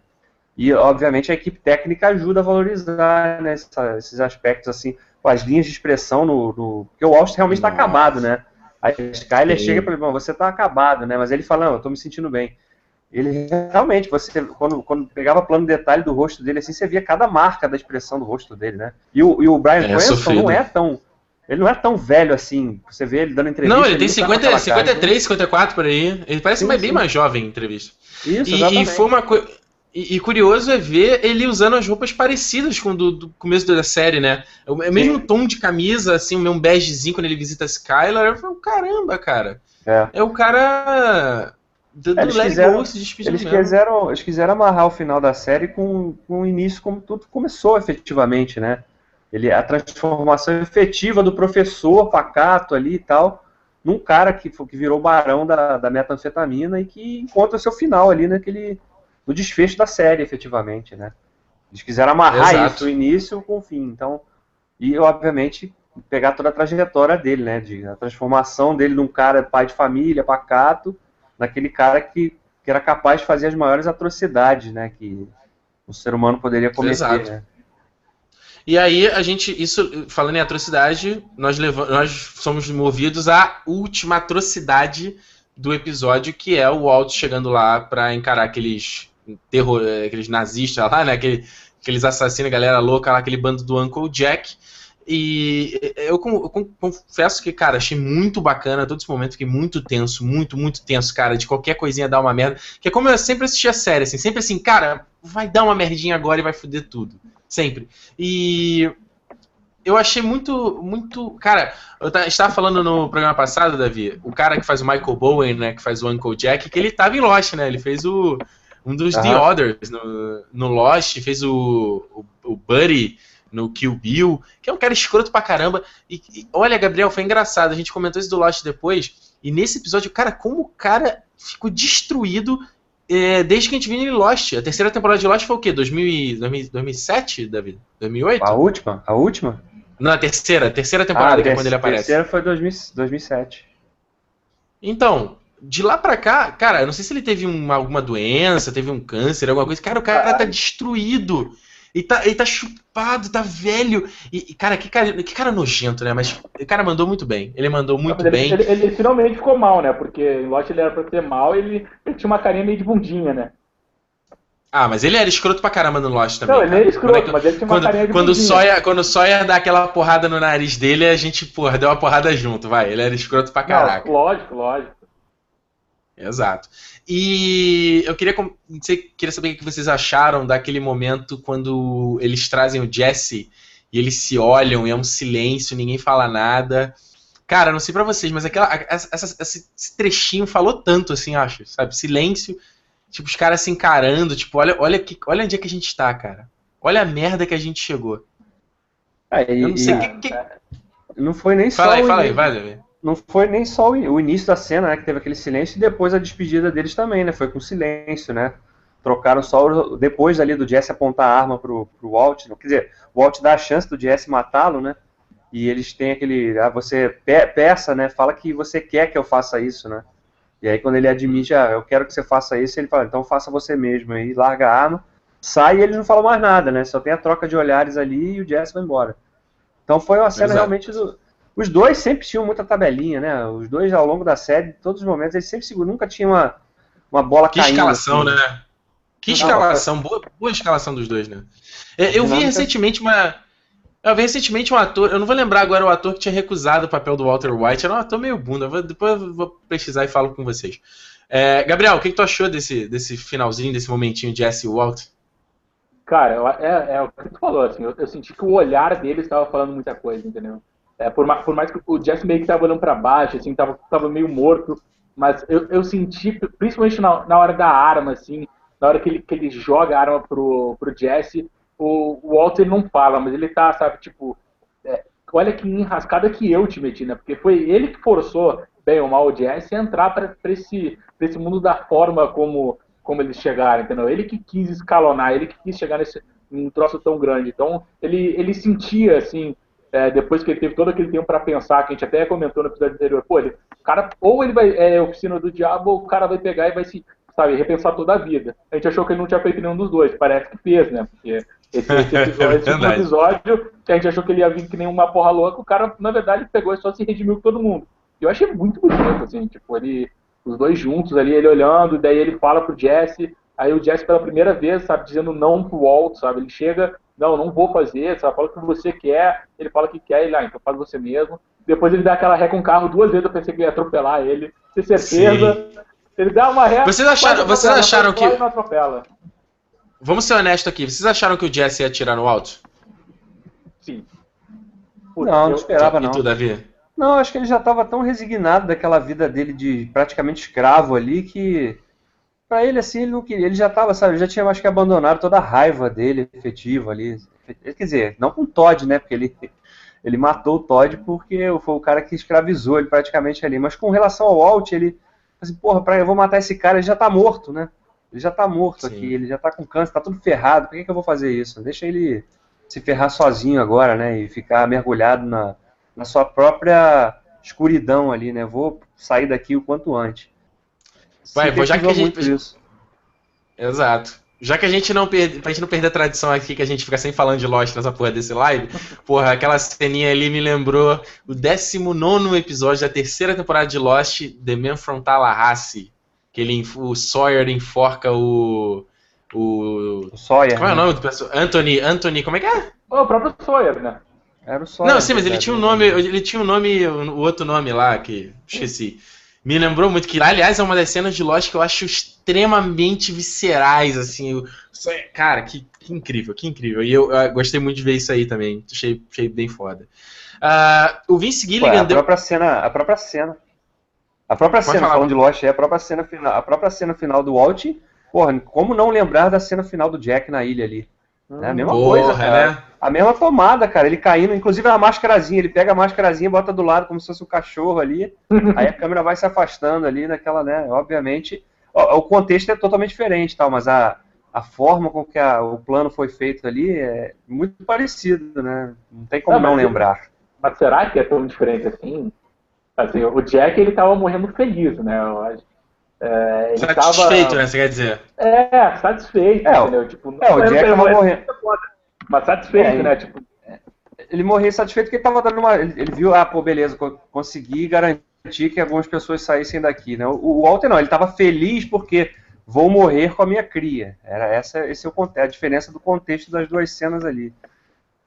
e obviamente a equipe técnica ajuda a valorizar né, esses aspectos assim as linhas de expressão no. no porque o Austin realmente está acabado, né? A Skyler chega para ele, bom, você tá acabado, né? Mas ele fala, não, eu tô me sentindo bem. Ele realmente, você quando, quando pegava plano de detalhe do rosto dele, assim, você via cada marca da expressão do rosto dele, né? E o, e o Brian é, Cranston não é tão. Ele não é tão velho assim. Você vê ele dando entrevista. Não, ele, tem 50, tá 53, 54 por aí. Ele parece sim, bem mais jovem em entrevista. Isso, e, e foi uma coisa. E, e, curioso é ver ele usando as roupas parecidas com o do, do começo da série, né? É o, é mesmo tom de camisa, assim, o mesmo begezinho quando ele visita a Skylar. Eu falei, caramba, cara. É, é o cara do, do eles, quiseram, eles, quiseram, eles quiseram amarrar o final da série com, com o início como tudo começou efetivamente, né? Ele, a transformação efetiva do professor pacato ali e tal, num cara que, que virou barão da, da metanfetamina e que encontra seu final ali naquele, no desfecho da série, efetivamente, né? Eles quiseram amarrar Exato. isso, o início com o fim. Então, e obviamente pegar toda a trajetória dele, né? De, a transformação dele num cara pai de família, pacato, naquele cara que, que era capaz de fazer as maiores atrocidades, né? Que o ser humano poderia cometer, Exato. né? E aí a gente, isso falando em atrocidade, nós, levamos, nós somos movidos à última atrocidade do episódio, que é o Walt chegando lá para encarar aqueles terror, aqueles nazistas lá, né? Aquele, aqueles assassinos, galera louca lá, aquele bando do Uncle Jack. E eu, confesso que, cara, achei muito bacana todo esse momento, fiquei muito tenso, muito, muito tenso, cara, de qualquer coisinha dar uma merda. Que é como eu sempre assisti a série, assim, sempre assim, cara, vai dar uma merdinha agora e vai foder tudo. Sempre. E eu achei muito, muito. Cara, eu estava falando no programa passado, Davi, o cara que faz o Michael Bowen, né, que faz o Uncle Jack, que ele tava em Lost, né? Ele fez o. Um dos. The Others no, no Lost, fez o, o, o Buddy no Kill Bill, que é um cara escroto pra caramba. E, e, olha, Gabriel, foi engraçado. A gente comentou isso do Lost depois. E nesse episódio, cara, como o cara ficou destruído é, desde que a gente viu em Lost. A terceira temporada de Lost foi o quê? 2000, 2007, David? 2008? A última? A última? Não, a terceira. A terceira temporada, ah, que é quando ele aparece. A terceira foi 2000, 2007. Então, de lá pra cá, cara, eu não sei se ele teve uma, alguma doença, teve um câncer, alguma coisa. Cara, o cara tá destruído. E tá, ele tá chupado, tá velho. E, cara, que cara, que cara nojento, né? Mas o cara mandou muito bem. Ele mandou muito ele, bem. Ele, ele, ele, finalmente ficou mal, né? Porque em Lost ele era pra ser mal e ele, ele tinha uma carinha meio de bundinha, né? Ah, mas ele era escroto pra caramba no Lost também. Não, ele era escroto, quando, mas ele tinha uma quando, carinha de quando bundinha. Sawyer, quando o Sawyer dá aquela porrada no nariz dele, a gente, porra, deu uma porrada junto, vai. Ele era escroto pra caraca. Não, lógico, lógico. Exato. E eu queria, queria saber o que vocês acharam daquele momento quando eles trazem o Jesse e eles se olham e é um silêncio, ninguém fala nada. Cara, não sei para vocês, mas aquela, essa, esse trechinho falou tanto, assim, acho, sabe? Silêncio, tipo, os caras se encarando, tipo, olha, olha, que, olha onde é que a gente tá, cara. Olha a merda que a gente chegou. É, e, eu não sei o que, que, Não foi nem fala só. Aí, fala aí, vai, não foi nem só o início da cena, né, que teve aquele silêncio, e depois a despedida deles também, né, foi com silêncio, né, trocaram só, depois ali do Jesse apontar a arma pro, pro Walt, quer dizer, o Walt dá a chance do Jesse matá-lo, né, e eles têm aquele, ah, você pe peça, né, fala que você quer que eu faça isso, né, e aí quando ele admite, ah, eu quero que você faça isso, ele fala, então faça você mesmo, aí larga a arma, sai e ele não fala mais nada, né, só tem a troca de olhares ali e o Jesse vai embora. Então foi uma cena Exato. realmente do, os dois sempre tinham muita tabelinha, né? Os dois, ao longo da série, todos os momentos, eles sempre seguram, nunca tinha uma, uma bola que caindo. Que escalação, assim. né? Que não, escalação, boa, boa escalação dos dois, né? É, eu vi recentemente uma. Eu vi recentemente um ator, eu não vou lembrar agora o ator que tinha recusado o papel do Walter White, era um ator meio bunda, depois eu vou pesquisar e falo com vocês. É, Gabriel, o que, que, tu achou desse, desse finalzinho, desse momentinho de Jesse e Walt? Cara, é, é, o que tu falou, assim, eu, eu senti que o olhar dele estava falando muita coisa, entendeu? É, por, mais, por, mais, que o Jesse meio que tava olhando para baixo, assim, tava, tava meio morto, mas eu, eu senti, principalmente na, na hora da arma, assim, na hora que ele, que ele joga a arma pro, pro Jesse, o, o Walter não fala, mas ele tá, sabe, tipo, é, olha que enrascada que eu te meti, né? Porque foi ele que forçou, bem ou mal, o Jesse a entrar para esse, pra esse mundo da forma como, como eles chegaram, entendeu? Ele que quis escalonar, ele que quis chegar nesse um troço tão grande. Então, ele, ele sentia, assim, é, depois que ele teve todo aquele tempo para pensar, que a gente até comentou no episódio anterior, pô, ele, cara, ou ele vai, é oficina do diabo, ou o cara vai pegar e vai se, sabe, repensar toda a vida. A gente achou que ele não tinha feito nenhum dos dois, parece que fez, né? Porque esse, esse episódio, esse episódio, que a gente achou que ele ia vir que nem uma porra louca, o cara, na verdade, pegou e só se redimiu com todo mundo. que eu achei muito bonito, assim, tipo, ele, os dois juntos ali, ele olhando, daí ele fala pro Jesse, aí o Jesse pela primeira vez, sabe, dizendo não pro Walt, sabe, ele chega, não, não vou fazer, sabe, fala o que você quer, ele fala o que quer, ele, ah, então faz você mesmo. Depois ele dá aquela ré com o carro duas vezes, eu pensei que ia atropelar ele, ter certeza. Sim. Ele dá uma ré. Vocês acharam, vocês acharam que. Não atropela. Vamos ser honestos aqui, vocês acharam que o Jesse ia atirar no alto? Sim. Putz, não, não esperava não. E tu, Davi? Não, acho que ele já estava tão resignado daquela vida dele de praticamente escravo ali que para ele assim ele não queria, ele já estava, sabe, já tinha mais que abandonado toda a raiva dele efetiva ali. Quer dizer, não com o Todd, né? Porque ele ele matou o Todd porque foi o cara que escravizou ele praticamente ali. Mas com relação ao Walt, ele assim, porra, pra, eu vou matar esse cara, ele já tá morto, né? Ele já tá morto Sim. aqui, ele já tá com câncer, tá tudo ferrado. Por que, que eu vou fazer isso? Deixa ele se ferrar sozinho agora, né? E ficar mergulhado na, na sua própria escuridão ali, né? Vou sair daqui o quanto antes. Vai, vou já que a gente. Isso. Exato. Já que a gente não perde, pra gente não perder a tradição aqui, que a gente fica sem falando de Lost nessa porra desse live, porra, aquela ceninha ali me lembrou o 19 episódio da terceira temporada de Lost, The Man from Tallahassee. Que ele, o Sawyer enforca o. O, o Sawyer. Qual é o né? nome do pessoal? Anthony, Anthony, como é que é? O próprio Sawyer, né? Era o Sawyer. Não, sim, mas ele tinha um nome, ele tinha um nome, o outro nome lá, que esqueci. Me lembrou muito que, aliás, é uma das cenas de Lost que eu acho extremamente viscerais, assim. Cara, que, que incrível, que incrível. E eu, eu, gostei muito de ver isso aí também. Achei, achei bem foda. Uh, o Vince Gilligan Ué, a deu... própria cena, a própria cena. A própria Pode cena, falar. falando de Lost, é a própria cena final, a própria cena final do Walt. Porra, como não lembrar da cena final do Jack na ilha ali? É a mesma Porra, coisa, cara. Né? A mesma tomada, cara. Ele caindo, inclusive a máscarazinha. Ele pega a máscarazinha, bota do lado como se fosse um cachorro ali. aí a câmera vai se afastando ali naquela, né? Obviamente, o, o contexto é totalmente diferente, tal, mas a, a forma com que a, o plano foi feito ali é muito parecido, né? Não tem como não, não lembrar. Mas será que é tão diferente assim? assim o Jack ele tava morrendo feliz, né? Eu acho. É, ele satisfeito, tava... né? Você quer dizer? É, satisfeito, é, entendeu? Tipo, é, o Jack tava morrendo. Mas satisfeito, é, né? Tipo... Ele morreu satisfeito porque ele tava dando uma. Ele viu, ah, pô, beleza, consegui garantir que algumas pessoas saíssem daqui, né? O, Walter não, ele tava feliz porque vou morrer com a minha cria. Era essa, esse é o, a diferença do contexto das duas cenas ali.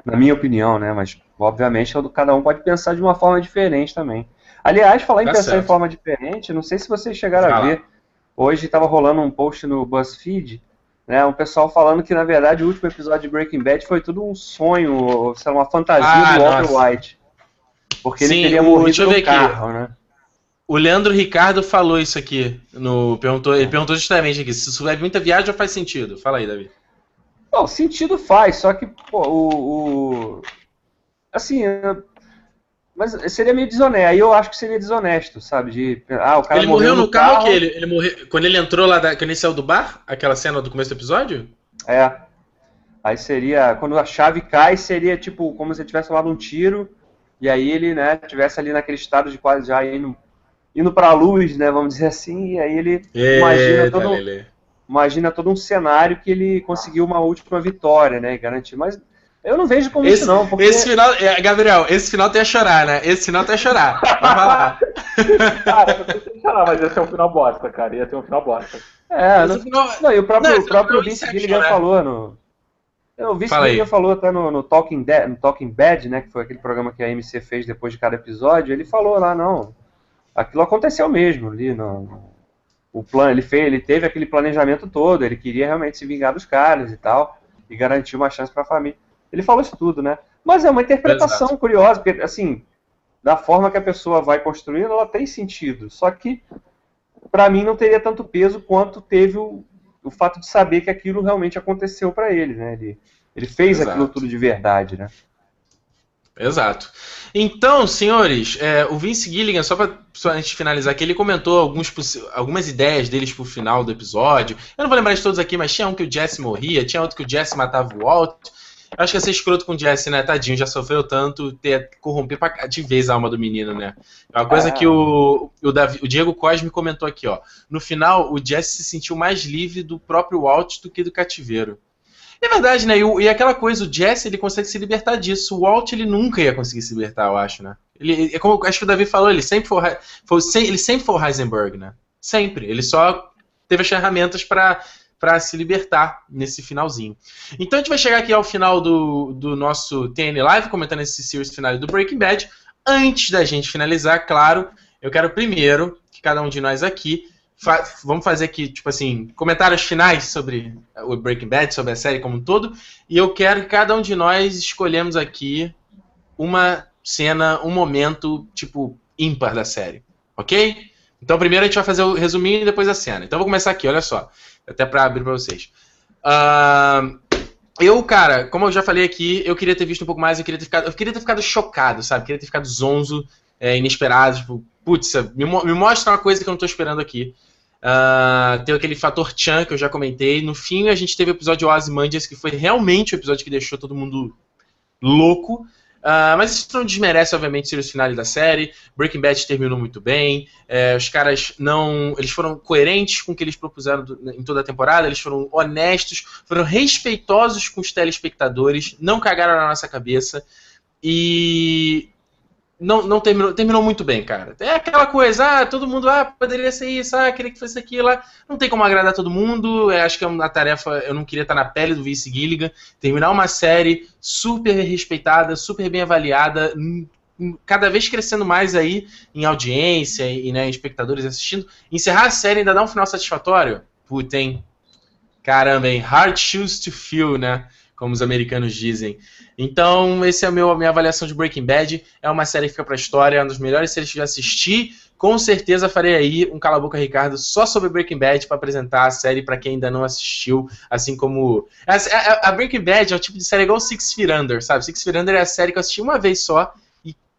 Na minha opinião, né? Mas, obviamente, cada um pode pensar de uma forma diferente também. Aliás, falar em tá pensar certo. em forma diferente, não sei se vocês chegaram a ver. Hoje estava rolando um post no BuzzFeed, né? Um pessoal falando que, na verdade, o último episódio de Breaking Bad foi tudo um sonho, sei lá, uma fantasia ah, do Walter nossa. White. Porque Sim, ele teria morrido no carro, né? O Leandro Ricardo falou isso aqui. No, perguntou, ele perguntou justamente aqui: se isso é muita viagem ou faz sentido? Fala aí, Davi. Bom, sentido faz, só que pô, o, o, assim, mas seria meio desonesto. Aí eu acho que seria desonesto, sabe? De, ah, o cara ele morreu, no, no carro, carro, que ele, ele morreu quando ele entrou lá, da, quando ele saiu do bar? Aquela cena do começo do episódio? É. Aí seria, quando a chave cai, seria tipo como se ele tivesse tomado um tiro e aí ele, né, tivesse ali naquele estado de quase já indo, indo pra luz, né, vamos dizer assim, e aí ele Eita, imagina todo, imagina todo um cenário que ele conseguiu uma última vitória, né, e garantir. Mas eu não vejo como esse, isso, não. Porque... Esse final, é, Gabriel, esse final tem a chorar, né? Esse final tem a chorar. Vai lá. cara, eu não sei chorar, mas ia ser um final bosta, cara. Ia ser um final bosta. É, no... final... não, e o próprio, não, o próprio Vince Gilligan falou no. O Vince Gilligan falou até no, no, Talking Dead, no Talking Bad, né? Que foi aquele programa que a MC fez depois de cada episódio. Ele falou lá, não. Aquilo aconteceu mesmo ali no, o plano, ele fez, ele teve aquele planejamento todo, ele queria realmente se vingar dos caras e tal, e garantir uma chance para a família. Ele falou isso tudo, né? Mas é uma interpretação Exato. curiosa, porque, assim, da forma que a pessoa vai construindo, ela tem sentido. Só que, para mim, não teria tanto peso quanto teve o, o fato de saber que aquilo realmente aconteceu para ele, né? Ele, ele fez Exato. aquilo tudo de verdade, né? Exato. Então, senhores, é, o Vince Gilligan, só para a gente finalizar aqui, ele comentou alguns, algumas ideias deles pro final do episódio. Eu não vou lembrar de todos aqui, mas tinha um que o Jesse morria, tinha outro que o Jesse matava o Walt, Acho que ia ser escroto com o Jesse, né? Tadinho, já sofreu tanto, ter corromper pra, de vez a alma do menino, né? É uma coisa é. que o, o, Davi, o Diego Cosme comentou aqui, ó. No final, o Jesse se sentiu mais livre do próprio Walt do que do cativeiro. É verdade, né? E, e, aquela coisa, o Jesse ele consegue se libertar disso. O Walt ele nunca ia conseguir se libertar, eu acho, né? Ele, é como acho que o Davi falou, ele sempre foi, foi ele sempre foi o Heisenberg, né? Sempre. Ele só teve as ferramentas para para se libertar nesse finalzinho. Então a gente vai chegar aqui ao final do, do nosso TN Live, comentando esse series final do Breaking Bad. Antes da gente finalizar, claro, eu quero primeiro que cada um de nós aqui fa vamos fazer aqui, tipo assim, comentários finais sobre o Breaking Bad, sobre a série como um todo. E eu quero que cada um de nós escolhemos aqui uma cena, um momento, tipo, ímpar da série. Ok? Então primeiro a gente vai fazer o resuminho e depois a cena. Então eu vou começar aqui, olha só. Até para abrir para vocês. Uh, eu, cara, como eu já falei aqui, eu queria ter visto um pouco mais, eu queria ter ficado, eu queria ter ficado chocado, sabe? Eu queria ter ficado zonzo, é, inesperado, tipo, putz, me, me, mostra uma coisa que eu não tô esperando aqui. Uh, tem aquele fator Chan que eu já comentei. No fim, a gente teve o episódio Ozymandias, que foi realmente o episódio que deixou todo mundo louco. Uh, mas isso não desmerece, obviamente, ser o final da série. Breaking Bad terminou muito bem. É, os caras não. Eles foram coerentes com o que eles propuseram em toda a temporada. Eles foram honestos, foram respeitosos com os telespectadores, não cagaram na nossa cabeça. E não, não terminou, terminou muito bem, cara. É aquela coisa, ah, todo mundo, ah, poderia ser isso, ah, queria que fosse aquilo. Não tem como agradar todo mundo. Eu acho que é uma tarefa, eu não queria estar na pele do Vince Gilligan. Terminar uma série super respeitada, super bem avaliada, cada vez crescendo mais aí em audiência e né, espectadores assistindo. Encerrar a série ainda dar um final satisfatório? Puta, hein? Caramba, hein? Hard shoes to fill, né? Como os americanos dizem. Então, esse é a minha avaliação de Breaking Bad. É uma série que fica pra história, é uma das melhores séries que eu já assisti. Com certeza farei aí um Cala Boca Ricardo só sobre Breaking Bad para apresentar a série para quem ainda não assistiu. Assim como. A, a, a, Breaking Bad é o tipo de série igual Six Feet Under, sabe? Six Feet Under é a série que eu assisti uma vez só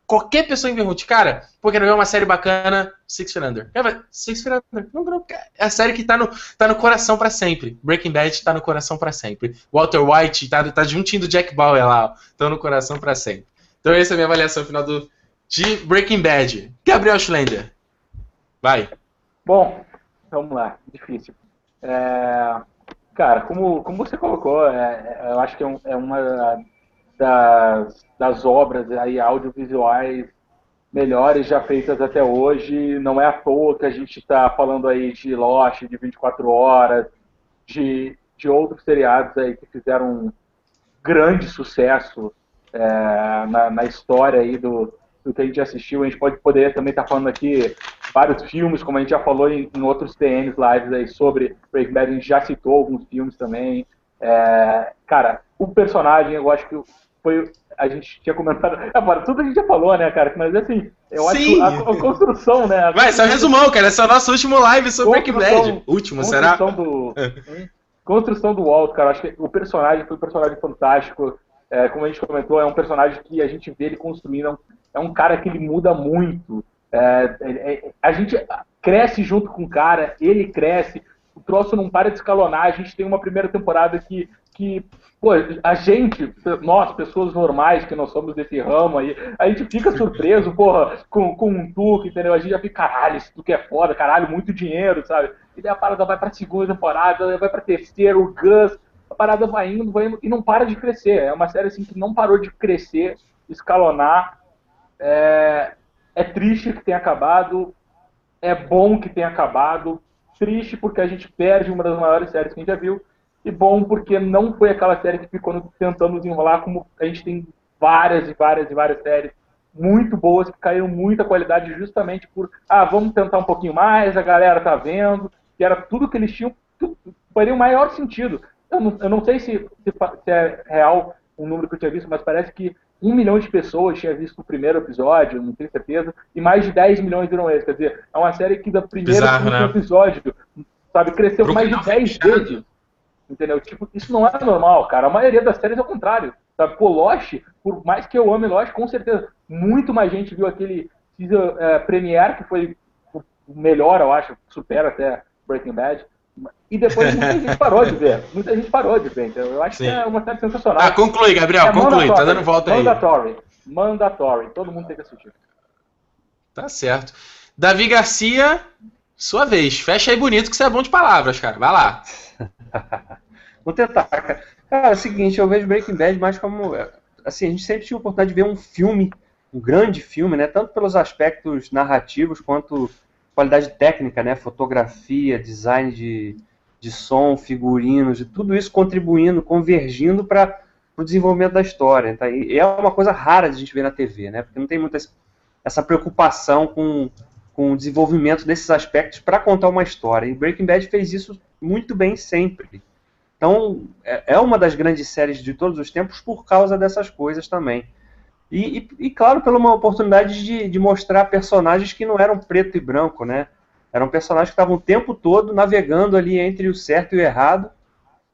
qualquer pessoa me pergunte, cara, pô, quero ver uma série bacana, Six Feet Under. Six Feet Under. Não, não, é a série que tá no, tá no coração para sempre. Breaking Bad tá no coração para sempre. Walter White tá, tá juntinho do Jack Bauer lá, ó. Tão no coração para sempre. Então essa é a minha avaliação final do, de Breaking Bad. Gabriel Schlender. Vai. Bom, vamos lá. Difícil. É, cara, como, como você colocou, é, é eu acho que é, um, é uma das, das obras aí audiovisuais melhores já feitas até hoje. Não é à toa que a gente está falando aí de Lost, de 24 Horas, de, de outros seriados aí que fizeram um grande sucesso é, na, na, história aí do, do que a gente assistiu. A gente pode poder também estar tá falando aqui vários filmes, como a gente já falou em, em outros TNs lives aí sobre Breaking Bad, a gente já citou alguns filmes também. É, cara, o personagem, eu acho que foi. A gente tinha comentado. Agora, tudo a gente já falou, né, cara? Mas assim, eu Sim. acho a, a construção, né? A Vai, só resumão, cara. Esse é o nosso último live sobre Breaking Bad. Último, será? Do, construção do Walt, cara. Acho que o personagem foi um personagem fantástico. É, como a gente comentou, é um personagem que a gente vê ele construindo. É um cara que ele muda muito. É, é, a gente cresce junto com o cara, ele cresce, o troço não para de escalonar. A gente tem uma primeira temporada que, que Pô, a gente, nós, pessoas normais que não somos desse ramo aí, a gente fica surpreso, porra, com, com um Tuque, entendeu? A gente já fica, caralho, esse Tuque é foda, caralho, muito dinheiro, sabe? E daí a parada vai pra segunda temporada, vai pra terceira, o Gus, a parada vai indo, vai indo, e não para de crescer. É uma série assim que não parou de crescer, escalonar. É, é triste que tenha acabado, é bom que tenha acabado, triste porque a gente perde uma das maiores séries que a gente já viu, e bom porque não foi aquela série que ficou tentando nos enrolar, como a gente tem várias e várias e várias séries muito boas que caíram muita qualidade justamente por, ah, vamos tentar um pouquinho mais, a galera tá vendo, que era tudo que eles tinham, faria o maior sentido. Eu não, eu não sei se, se, se, é real o número que eu tinha visto, mas parece que um milhão de pessoas tinha visto o primeiro episódio, não tenho certeza, e mais de 10 milhões viram esse. Quer dizer, é uma série que da primeira Bizarro, né? episódio, sabe, cresceu mais de 10 vezes. Entendeu? Tipo, isso não é normal, cara. A maioria das séries é o contrário. Sabe? Pô, Lost, por mais que eu ame Lost, com certeza, muito mais gente viu aquele season é, Premiere, que foi o melhor, eu acho, supera até Breaking Bad. E depois muita gente parou de ver. Muita gente parou de ver. Então, eu acho Sim. que é uma série sensacional. Ah, conclui, Gabriel, é conclui. Tá dando volta aí. Mandatory. Mandatory. Todo mundo tem que assistir. Tá certo. Davi Garcia, sua vez. Fecha aí bonito que você é bom de palavras, cara. Vai lá. Vou tentar, cara. Cara, é o seguinte, eu vejo Breaking Bad mais como. Assim, a gente sempre tinha a oportunidade de ver um filme, um grande filme, né? Tanto pelos aspectos narrativos quanto qualidade técnica, né? Fotografia, design de, de som, figurinos, e tudo isso contribuindo, convergindo para o desenvolvimento da história. Tá? E é uma coisa rara de a gente ver na TV, né? Porque não tem muita essa preocupação com, com o desenvolvimento desses aspectos para contar uma história. E Breaking Bad fez isso muito bem sempre. Então, é, é uma das grandes séries de todos os tempos por causa dessas coisas também. E, e, e claro, pela uma oportunidade de, de, mostrar personagens que não eram preto e branco, né? Eram personagens que estavam o tempo todo navegando ali entre o certo e o errado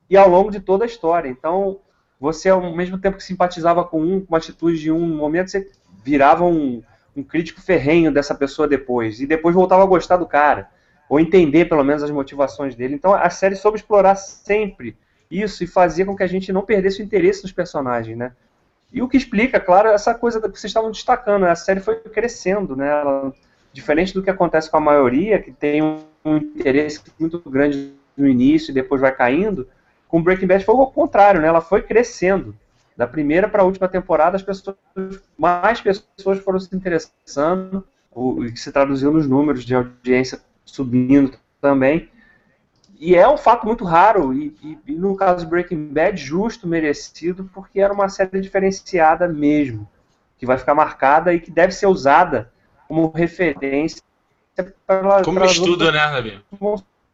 e ao longo de toda a história. Então, você, ao mesmo tempo que simpatizava com um, com uma atitude de um momento, você virava um, um crítico ferrenho dessa pessoa depois. E depois voltava a gostar do cara ou entender pelo menos as motivações dele. Então a série soube explorar sempre isso e fazia com que a gente não perdesse o interesse nos personagens, né? E o que explica, claro, essa coisa que vocês estavam destacando, né? a série foi crescendo, né? Ela, diferente do que acontece com a maioria, que tem um, interesse muito grande no início e depois vai caindo, com Breaking Bad foi o contrário, né? Ela foi crescendo. Da primeira para a última temporada, as pessoas, mais pessoas foram se interessando, o que se traduziu nos números de audiência subindo também. E é um fato muito raro, e, e, e, no caso de Breaking Bad, justo, merecido, porque era uma série diferenciada mesmo, que vai ficar marcada e que deve ser usada como referência para Como estudo, né, Rabi?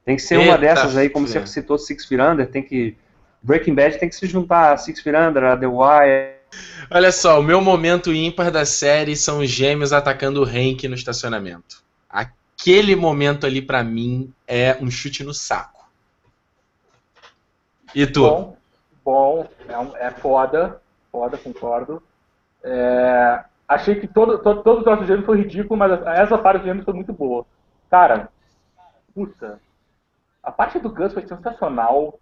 Tem que ser Eita, uma dessas aí, como você citou, Six Feet Under, tem que. Breaking Bad tem que se juntar a Six Feet Under, a The Wire. Olha só, o meu momento ímpar da série são os gêmeos atacando o Hank no estacionamento aquele momento ali para mim é um chute no saco. E tu? Bom, bom é, é foda, foda, concordo. É, achei que todo, todo, todo o troço gêmeo foi ridículo, mas essa parte do gêmeo foi muito boa. Cara, puta, a parte do Gus foi sensacional.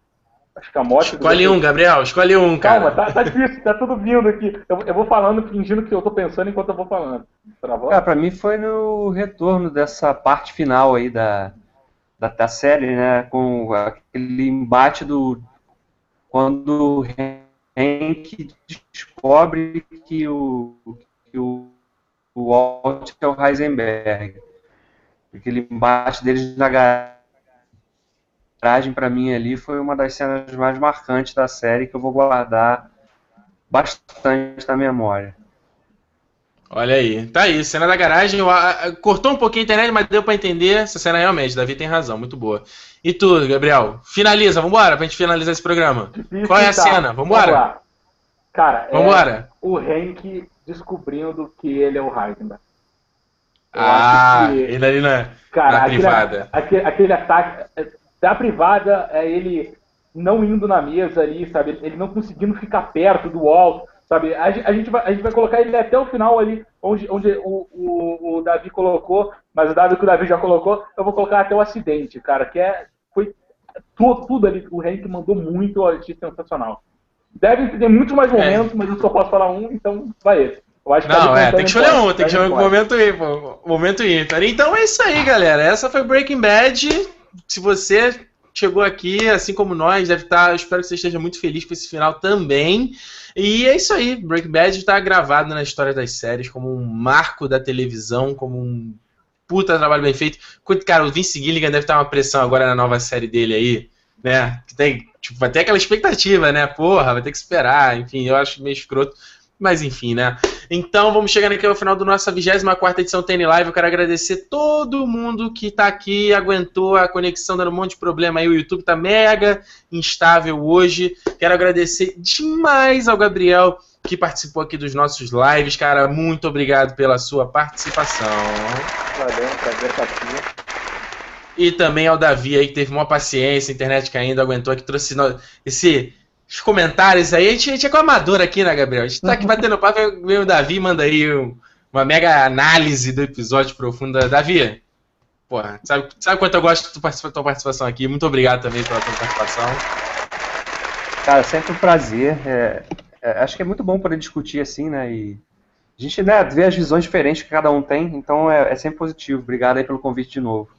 Acho que a morte Escolhe um, Gabriel, escolhe um, cara. Calma, tá, tá difícil, tá tudo vindo aqui. Eu, eu, vou falando, fingindo que eu tô pensando enquanto eu vou falando. Cara, pra mim foi no retorno dessa parte final aí da, da, da série, né? Com aquele embate do. Quando o Hank descobre que o, que o, o Walt é o Heisenberg. Aquele embate deles na garagem para mim ali foi uma das cenas mais marcantes da série que eu vou guardar bastante na memória. Olha aí, tá aí, cena da garagem, cortou um pouquinho a internet, mas deu para entender essa cena realmente, Davi tem razão, muito boa. E tu, Gabriel, finaliza, vambora pra gente finalizar esse programa. Difícil Qual é a tá. cena? Vambora. Vamos Cara, é vambora. o Hank descobrindo que ele é o Heisenberg. ah, que, ele ali na, cara, na privada. Aquele, aquele ataque, da privada é ele não indo na mesa ali, sabe? Ele não conseguindo ficar perto do Walt, sabe? A, a, gente, vai, a gente vai colocar ele até o final ali, onde, onde o, o, o Davi colocou, mas o Davi que o Davi já colocou, eu vou colocar até o acidente, cara, que é, foi tudo, tudo ali, o Henrique mandou muito, achei sensacional. Deve ter muitos mais momentos, é. mas eu só posso falar um, então vai esse. não, é, tem que escolher um, tem que escolher um momento ímpar. Momento ímpar. Então é isso aí, galera. Essa foi Breaking Bad se você chegou aqui, assim como nós, deve estar. Espero que você esteja muito feliz com esse final também. E é isso aí. Breaking Bad está gravado na história das séries como um marco da televisão, como um puta trabalho bem feito. Cara, o Vince Gilligan deve estar uma pressão agora na nova série dele aí, né? Que tem, tipo, vai ter aquela expectativa, né? Porra, vai ter que esperar. Enfim, eu acho meio escroto. Mas enfim, né? Então vamos chegando aqui ao final da nossa 24 edição TN Live. Eu quero agradecer todo mundo que está aqui, aguentou a conexão dando um monte de problema aí. O YouTube tá mega instável hoje. Quero agradecer demais ao Gabriel que participou aqui dos nossos lives. Cara, muito obrigado pela sua participação. Valeu, prazer estar aqui. E também ao Davi aí que teve uma paciência, internet caindo, aguentou que trouxe esse os comentários aí. A gente, a gente é com amador aqui, né, Gabriel? A gente tá aqui batendo papo, o Davi manda aí um, uma mega análise do episódio profunda. Davi, porra, sabe, sabe quanto eu gosto da tua participação aqui? Muito obrigado também pela tua participação. Cara, sempre um prazer. É, é, acho que é muito bom poder discutir assim, né? E a gente né, vê as visões diferentes que cada um tem, então é, é sempre positivo. Obrigado aí pelo convite de novo.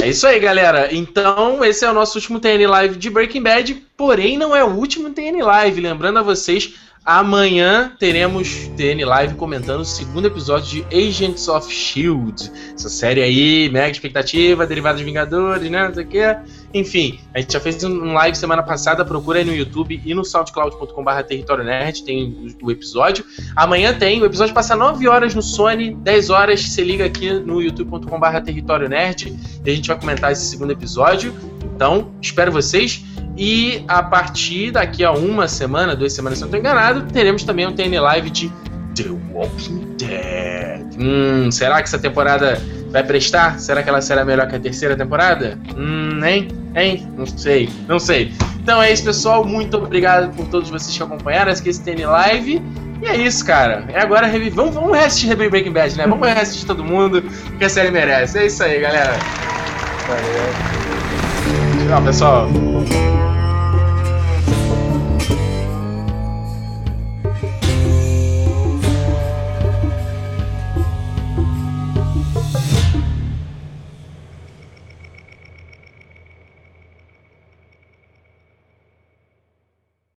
É isso aí, galera. Então, esse é o nosso último TN Live de Breaking Bad, porém não é o último TN Live. Lembrando a vocês Amanhã teremos TN Live comentando o segundo episódio de Agents of Shield. Essa série aí, mega expectativa, derivada de Vingadores, né? Não sei o que. Enfim, a gente já fez um live semana passada. Procura aí no YouTube e no soundcloud.com.br Território Nerd. Tem o, episódio. Amanhã tem. O episódio passa 9 horas no Sony, 10 horas. Se liga aqui no youtube.com.br Território Nerd. E a gente vai comentar esse segundo episódio. Então, espero vocês. E a partir daqui a uma semana, duas semanas, se eu não estou enganado, teremos também um TN Live de The Walking Dead. Hum, será que essa temporada vai prestar? Será que ela será melhor que a terceira temporada? Hum, hein? Hein? Não sei, não sei. Então é isso, pessoal. Muito obrigado por todos vocês que acompanharam esse TN Live. E é isso, cara. É agora reviver. Vamos, vamos reassistir Breaking Bad, né? Vamos reassistir todo mundo, que a série merece. É isso aí, galera. Valeu. Tchau, pessoal.